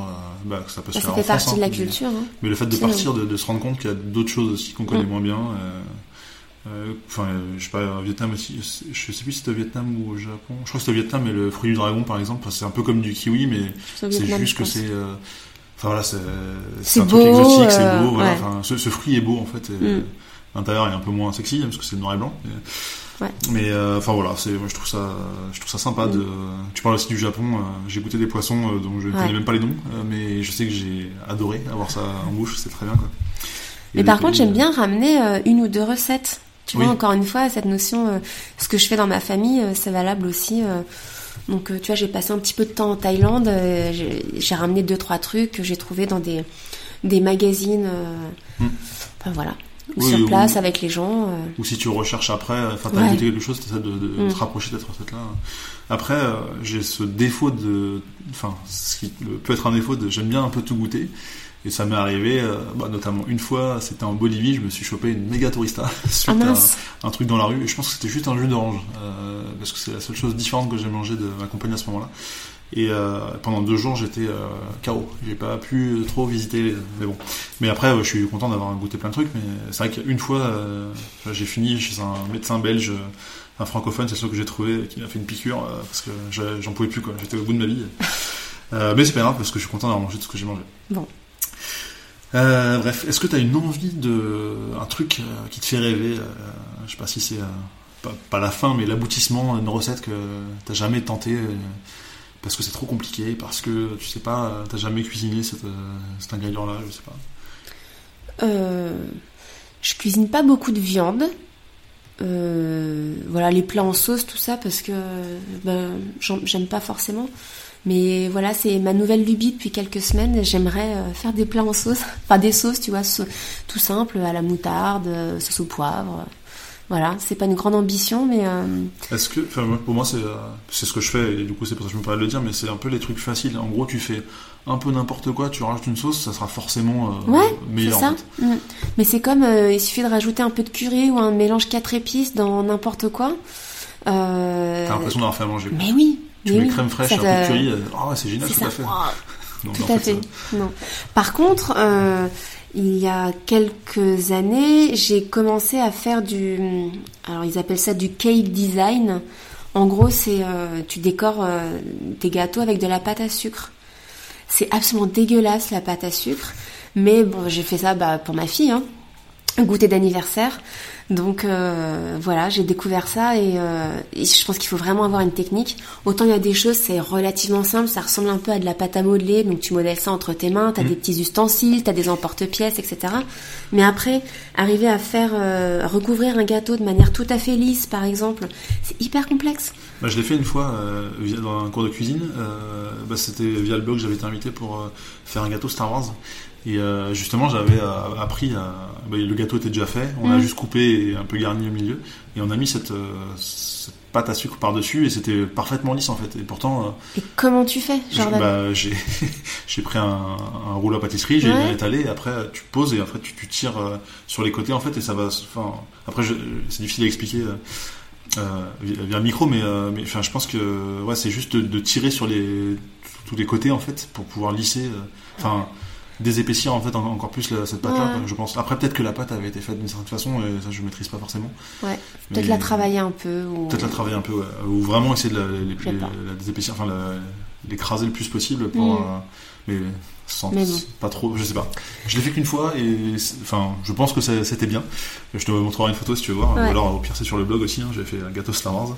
A: bah, ça peut se bah, faire
B: ça fait
A: en
B: partie
A: France,
B: de la
A: hein,
B: culture.
A: Mais,
B: hein.
A: mais, le fait de partir, de, de, se rendre compte qu'il y a d'autres choses aussi qu'on connaît mm. moins bien. Euh, enfin, je sais pas, Vietnam aussi, je sais plus si c'était au Vietnam ou au Japon. Je crois que c'était au Vietnam, mais le fruit du dragon, par exemple, c'est un peu comme du kiwi, mais c'est juste que c'est. Euh, enfin voilà, c'est un truc exotique, c'est euh, beau. Voilà, enfin, ce, ce, fruit est beau en fait. Mm. L'intérieur est un peu moins sexy parce que c'est noir et blanc.
B: Ouais.
A: Mais enfin voilà, c'est moi je trouve ça je trouve ça sympa de tu parles aussi du Japon, j'ai goûté des poissons dont je ne connais même pas les noms mais je sais que j'ai adoré avoir ça en bouche, c'est très bien quoi.
B: mais par contre, j'aime bien ramener une ou deux recettes tu vois, encore une fois, cette notion, euh, ce que je fais dans ma famille, euh, c'est valable aussi. Euh. donc, tu vois, j'ai passé un petit peu de temps en Thaïlande. j'ai ramené deux, trois trucs que j'ai trouvé dans des, des magazines. Hmm. Enfin, voilà. Ou sur place avec les gens.
A: Ou si tu recherches après, enfin, t'as ouais. quelque chose, t'essaies de, de, hmm. te rapprocher de cette recette-là. Après, j'ai ce défaut de, enfin, ce qui peut être un défaut de, j'aime bien un peu tout goûter. Et ça m'est arrivé, euh, bah, notamment une fois, c'était en Bolivie, je me suis chopé une méga tourista suite
B: ah,
A: à un, truc dans la rue. Et je pense que c'était juste un jus d'orange, euh, parce que c'est la seule chose différente que j'ai mangé de ma compagnie à ce moment-là. Et euh, pendant deux jours, j'étais KO. J'ai pas pu trop visiter, mais bon. Mais après, je suis content d'avoir goûté plein de trucs. Mais c'est vrai qu'une fois, j'ai fini chez un médecin belge, un francophone, c'est sûr que j'ai trouvé, qui m'a fait une piqûre parce que j'en pouvais plus quoi. J'étais au bout de ma vie. mais c'est pas grave parce que je suis content d'avoir mangé tout ce que j'ai mangé.
B: Bon.
A: Euh, bref, est-ce que tu as une envie de un truc euh, qui te fait rêver euh, Je sais pas si c'est pas, la fin, mais l'aboutissement d'une recette que t'as jamais tenté parce que c'est trop compliqué, parce que tu sais pas, t'as jamais cuisiné cet, ingrédient-là, je sais pas.
B: je cuisine pas beaucoup de viande. voilà, les plats en sauce, tout ça, parce que ben, j'aime pas forcément. Mais voilà, c'est ma nouvelle lubie depuis quelques semaines. J'aimerais euh, faire des plats en sauce, enfin des sauces, tu vois, tout simple, à la moutarde, euh, sauce au poivre. Voilà, c'est pas une grande ambition, mais. Euh,
A: Est-ce que, enfin, pour moi, c'est ce que je fais, et du coup, c'est pour ça que je me permets de le dire, mais c'est un peu les trucs faciles. En gros, tu fais un peu n'importe quoi, tu rajoutes une sauce, ça sera forcément
B: ouais,
A: meilleur.
B: Ça. Mm. Mais c'est comme, il suffit de rajouter un peu de curry ou un mélange quatre épices dans n'importe quoi.
A: T'as l'impression d'avoir fait à manger.
B: Mais oui,
A: tu mets crème fraîche, un peu de curry, oh, c'est génial, tout à fait.
B: tout à fait. Non. Par contre, euh, il y a quelques années, j'ai commencé à faire du, alors ils appellent ça du cake design. En gros, c'est euh, tu décores euh, tes gâteaux avec de la pâte à sucre. C'est absolument dégueulasse la pâte à sucre, mais bon, j'ai fait ça bah, pour ma fille, hein, goûter d'anniversaire. Donc euh, voilà, j'ai découvert ça euh, et, je pense qu'il faut vraiment avoir une technique. Autant il y a des choses, c'est relativement simple, ça ressemble un peu à de la pâte à modeler, donc tu modèles ça entre tes mains, tu as mm. des petits ustensiles, tu as des emporte-pièces, etc. Mais après, arriver à faire euh, recouvrir un gâteau de manière tout à fait lisse, par exemple, c'est hyper complexe.
A: Bah, je l'ai fait une fois dans un cours de cuisine. Bah, C'était via le blog, j'avais été invité pour faire un gâteau Star Wars. Et euh, justement, j'avais euh, appris, à, bah, le gâteau était déjà fait, on a mm. juste coupé et un peu garni au milieu, et on a mis cette, euh, cette pâte à sucre par-dessus, et c'était parfaitement lisse en fait. Et pourtant...
B: et comment tu fais
A: bah, J'ai pris un, un, rouleau à pâtisserie, j'ai étalé, et après tu poses, et après tu, tu tires sur les côtés en fait, et ça va... Enfin, après, c'est difficile à expliquer... Euh, via micro, mais, mais enfin, je pense que ouais, c'est juste de, de, tirer sur les tous les côtés en fait pour pouvoir lisser. Enfin, désépaissir en fait encore plus cette pâte là je pense. Après peut-être que la pâte avait été faite d'une certaine façon et ça je maîtrise pas forcément.
B: Ouais. Peut-être la travailler un peu ou...
A: peut-être la travailler un peu ou vraiment essayer de la, la, désépaissir enfin l'écraser le plus possible pour mm. euh, mais sans pas trop je sais pas. Je l'ai fait qu'une fois et enfin je pense que c'était bien. Je te montrerai une photo si tu veux voir ou alors au pire c'est sur le blog aussi hein, j'ai fait un gâteau Star Wars.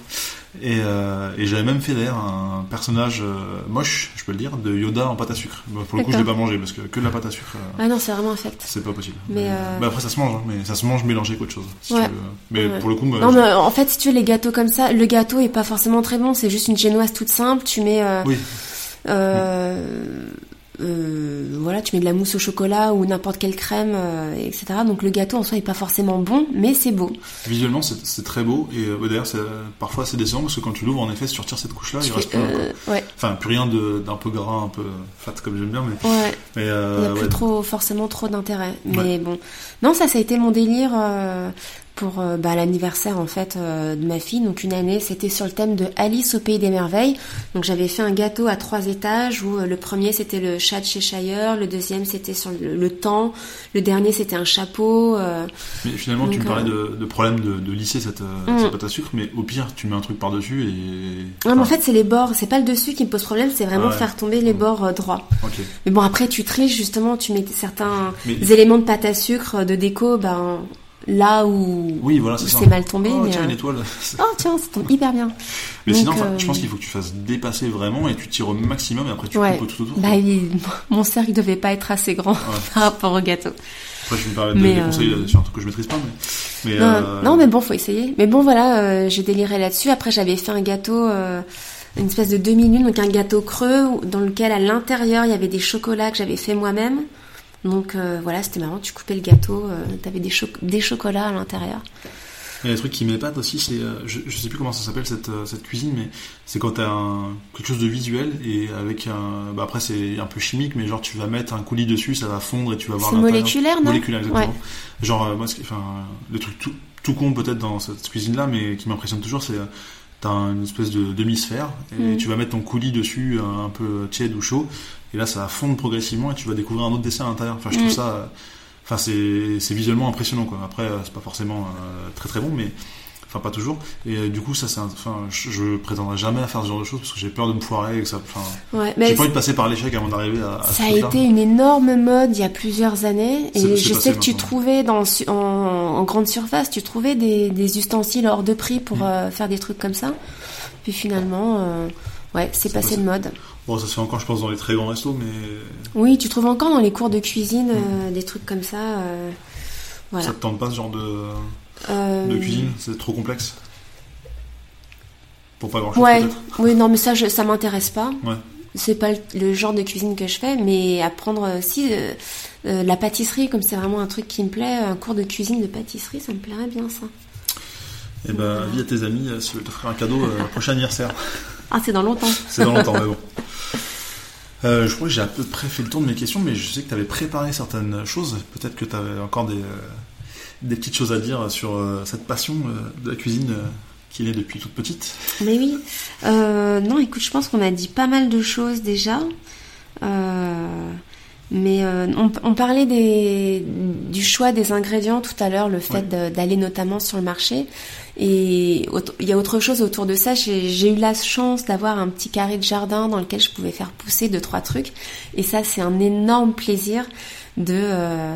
A: Et, euh, et j'avais même fait d'ailleurs un personnage euh, moche je peux le dire de Yoda en pâte à sucre. Pour le coup je l'ai pas mangé parce que que de la pâte à sucre euh,
B: ah non c'est vraiment infect
A: c'est pas possible. Mais, bah, après ça se mange hein, mais ça se mange mélangé chose si tu veux. mais pour le coup
B: non mais en fait si tu veux les gâteaux comme ça le gâteau est pas forcément très bon c'est juste une génoise toute simple tu mets oui. Euh, euh, voilà, tu mets de la mousse au chocolat ou n'importe quelle crème, euh, etc. Donc le gâteau en soi est pas forcément bon, mais c'est beau.
A: Visuellement, c'est très beau et euh, d'ailleurs, parfois c'est décevant parce que quand tu l'ouvres, en effet, si tu retires cette couche-là, il reste plus rien. Enfin, plus rien d'un peu gras, un peu fat comme j'aime bien, mais.
B: Ouais. il n'y a plus trop, forcément trop d'intérêt. Mais bon, non, ça, ça a été mon délire pour euh, bah, l'anniversaire en fait euh, de ma fille. Donc une année, c'était sur le thème de Alice au pays des merveilles. Donc j'avais fait un gâteau à trois étages où euh, le premier c'était le chat de Cheshire, le deuxième c'était sur le, temps, le dernier c'était un chapeau.
A: mais finalement, tu me parlais de, de, problème de, de lisser cette, cette, pâte à sucre, mais au pire, tu mets un truc par dessus et.
B: Non, mais en fait, c'est les bords. C'est pas le dessus qui me pose problème, c'est vraiment faire tomber les mm. bords droits. Mais bon, après, tu triches justement, tu mets certains éléments de pâte à sucre de déco, ben là où,
A: oui, voilà,
B: c'est mal tombé.
A: Oh, tiens, une
B: euh,
A: étoile.
B: oh, tiens, ça tombe hyper bien.
A: Mais sinon, je pense euh, qu'il faut que tu fasses dépasser vraiment et tu tires au maximum et après tu coupes tout autour.
B: Bah, mon cercle devait pas être assez grand par rapport au gâteau.
A: Après, je me permets de des conseils euh, sur un truc que je maîtrise pas, mais.
B: mais non, non, mais bon, faut essayer. Mais bon, voilà, j'ai déliré là-dessus. Après, j'avais fait un gâteau, une espèce de demi-lune, donc un gâteau creux dans lequel à l'intérieur il y avait des chocolats que j'avais fait moi-même. Donc euh, voilà, c'était marrant, tu coupais le gâteau, euh, t'avais des, des chocolats à l'intérieur.
A: Il y a des trucs qui m'épatent aussi, c'est, euh, je, je, sais plus comment ça s'appelle cette, cette cuisine, mais c'est quand t'as quelque chose de visuel et avec un, bah après c'est un peu chimique, mais genre tu vas mettre un coulis dessus, ça va fondre et tu vas voir.
B: C'est moléculaire, non?
A: Moléculaire, exactement. Genre moi, enfin, le truc tout, tout con peut-être dans cette cuisine-là, mais qui m'impressionne toujours, c'est t'as une espèce de demi-sphère et mm. tu vas mettre ton coulis dessus un peu tiède ou chaud et là ça va fondre progressivement et tu vas découvrir un autre dessin à l'intérieur. Enfin je trouve mm. ça enfin c'est visuellement impressionnant quoi. Après c'est pas forcément euh, très très bon mais enfin pas toujours. Et euh, du coup ça c'est enfin je, je, prétendrai jamais à faire ce genre de choses parce que j'ai peur de me foirer et que ça enfin
B: ouais,
A: j'ai pas envie de passer par l'échec avant d'arriver à,
B: ça a été une énorme mode il y a plusieurs années et je sais que tu trouvais dans en, en, grande surface tu trouvais des, des ustensiles hors de prix pour mm. euh, faire des trucs comme ça. Puis finalement Ouais, c'est passé, de mode.
A: Bon, ça se fait encore, je pense, dans les très grands restos, mais.
B: Oui, tu trouves encore dans les cours de cuisine mm. des trucs comme ça.
A: voilà. Ça te tente pas ce genre de, de cuisine? C'est trop complexe? Pour pas grand chose
B: Ouais, oui, non, mais ça, je, ça m'intéresse pas. Ouais c'est pas le genre de cuisine que je fais, mais apprendre si euh, euh, la pâtisserie, comme c'est vraiment un truc qui me plaît, un cours de cuisine de pâtisserie, ça me plairait bien ça.
A: Et eh ben, vie à tes amis euh, si tu veux t'offrir un cadeau prochain anniversaire.
B: Ah, c'est dans longtemps.
A: c'est dans longtemps, mais bon. je crois que j'ai à peu près fait le tour de mes questions, mais je sais que tu avais préparé certaines choses. Peut-être que tu avais encore des, des petites choses à dire sur cette passion de la cuisine qu'il est depuis toute petite.
B: Mais oui. Euh, non, écoute, je pense qu'on a dit pas mal de choses déjà. Euh, mais euh, on, parlait des, du choix des ingrédients tout à l'heure, le fait d'aller notamment sur le marché. Et il y a autre chose autour de ça. J'ai eu la chance d'avoir un petit carré de jardin dans lequel je pouvais faire pousser deux trois trucs. Et ça, c'est un énorme plaisir de euh,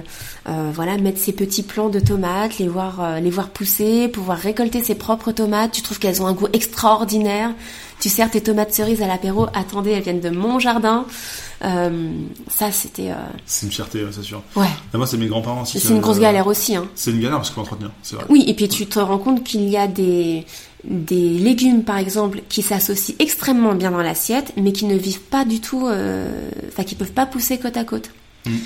B: euh, voilà mettre ses petits plants de tomates, les voir euh, les voir pousser, pouvoir récolter ses propres tomates. Tu trouves qu'elles ont un goût extraordinaire. Tu sers tes tomates cerises à l'apéro. Attendez, elles viennent de mon jardin. ça, c'était.
A: C'est une fierté, c'est sûr.
B: Ouais.
A: moi, c'est mes grands-parents aussi.
B: C'est une grosse galère aussi. Hein.
A: C'est une galère parce qu'il faut entretenir, c'est vrai.
B: Oui, et puis tu te rends compte qu'il y a des des légumes par exemple qui s'associent extrêmement bien dans l'assiette mais qui ne vivent pas du tout enfin qui peuvent pas pousser côte à côte. Mm.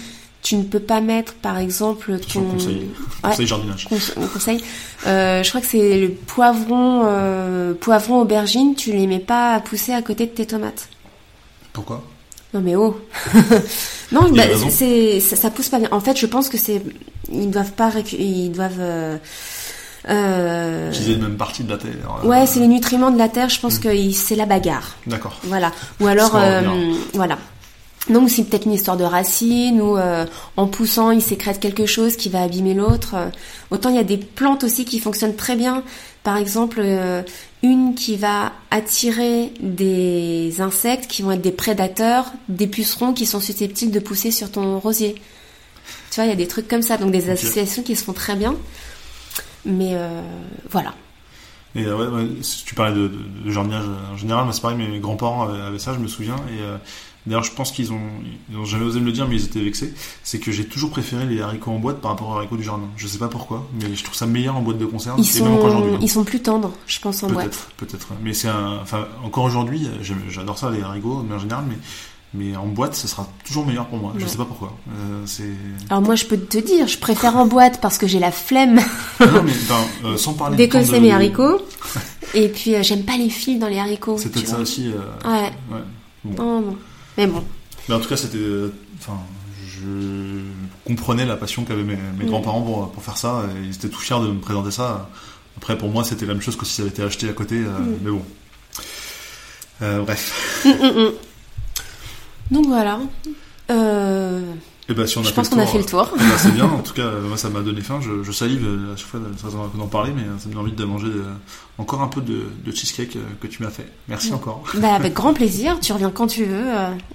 B: Tu ne peux pas mettre, par exemple,
A: ton conseil, conseil jardinage.
B: conseil. Euh, je crois que c'est le poivron, euh, poivron aubergine. Tu les mets pas à pousser à côté de tes tomates.
A: Pourquoi?
B: Non mais oh. non, bah, c'est ça, ça, pousse pas bien. En fait, je pense que c'est ils doivent pas ils doivent euh,
A: euh... Utiliser même partie de la terre.
B: Ouais, c'est les nutriments de la terre. Je pense hmm. que c'est la bagarre.
A: D'accord.
B: Voilà. Ou alors, voilà. Donc c'est peut-être une histoire de racines ou euh, en poussant il sécrète quelque chose qui va abîmer l'autre. Autant il y a des plantes aussi qui fonctionnent très bien. Par exemple, euh, une qui va attirer des insectes qui vont être des prédateurs, des pucerons qui sont susceptibles de pousser sur ton rosier. Tu vois, il y a des trucs comme ça, donc des associations qui se font très bien. Mais euh, voilà.
A: Et ouais, tu parlais de, de, jardinage en général, moi c'est pareil, mes grands-parents avaient, ça, je me souviens, et D'ailleurs, je pense qu'ils ont, ils jamais osé me le dire, mais ils étaient vexés. C'est que j'ai toujours préféré les haricots en boîte par rapport aux haricots du jardin. Je sais pas pourquoi, mais je trouve ça meilleur en boîte de conserve.
B: Ils sont, hein. ils sont plus tendres, je pense en
A: boîte. Peut-être, peut-être. Mais c'est un, enfin, encore aujourd'hui, j'adore ça les haricots, mais en général, mais mais en boîte, ce sera toujours meilleur pour moi. Je sais pas pourquoi. Euh.
B: Alors moi, je peux te dire, je préfère en boîte parce que j'ai la flemme.
A: non, mais euh, sans parler
B: d'écosser mes haricots. Et puis, euh, j'aime pas les fils dans les haricots.
A: C'est peut-être ça aussi.
B: Euh, ouais. ouais. Bon. Oh, mais bon.
A: Mais en tout cas, c'était. Enfin, je comprenais la passion qu'avaient mes, mes grands-parents pour, pour, faire ça. Et ils étaient tout fiers de me présenter ça. Après, pour moi, c'était la même chose que si ça avait été acheté à côté. Euh, mm. Mais bon. Euh, bref. Mm, mm,
B: Donc voilà. Euh,
A: et eh ben, si on a
B: je pense qu'on a fait le tour.
A: Eh ben, c'est bien, en tout cas, moi ça m'a donné faim. Je, je, salive euh, à chaque fois d'en parler, mais ça me donne envie de manger euh, encore un peu de, de cheesecake euh, que tu m'as fait. Merci encore.
B: Bah, avec grand plaisir, tu reviens quand tu veux.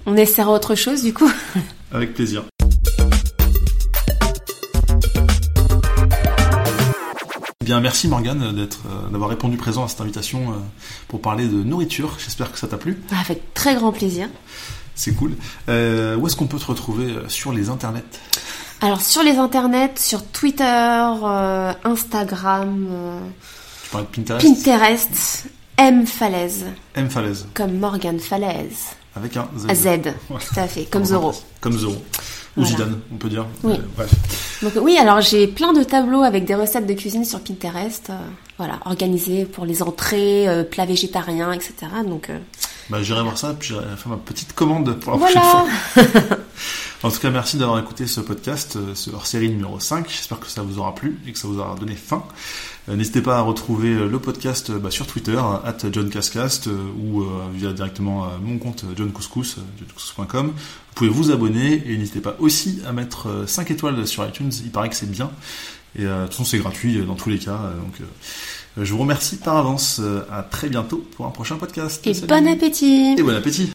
B: On essaiera autre chose du coup.
A: Avec plaisir. Eh bien, merci Morgane d'être, d'avoir répondu présent à cette invitation pour parler de nourriture. J'espère que ça t'a plu.
B: Avec très grand plaisir.
A: C'est cool. Euh, où est-ce qu'on peut te retrouver euh, sur les internets?
B: Alors sur les internets, sur Twitter, euh, Instagram.
A: tu parlais de Pinterest?
B: Pinterest, M Falaise.
A: M Falaise.
B: Comme Morgan Falaise.
A: Avec un
B: Z. Z, tout à fait, comme Zoro.
A: Comme Zoro. Ou Zidane, on peut dire.
B: Oui. Donc oui, alors j'ai plein de tableaux avec des recettes de cuisine sur Pinterest, voilà, organisés pour les entrées, plats végétariens, etc. Donc
A: bah, j'irai voir ça, puis j'irai faire ma petite commande pour la prochaine fois. en tout cas, merci d'avoir écouté ce podcast, euh, ce hors-série numéro 5. J'espère que ça vous aura plu et que ça vous aura donné faim. Euh, n'hésitez pas à retrouver euh, le podcast bah, sur Twitter, at JohnCascast, ou via directement mon compte johncouscous, johncouscous.com. Vous pouvez vous abonner et n'hésitez pas aussi à mettre 5 étoiles sur iTunes, il paraît que c'est bien. Et de toute façon, c'est gratuit dans tous les cas. Donc, euh, je vous remercie par avance. Euh, à très bientôt pour un prochain podcast.
B: Et bon appétit.
A: Et bon appétit.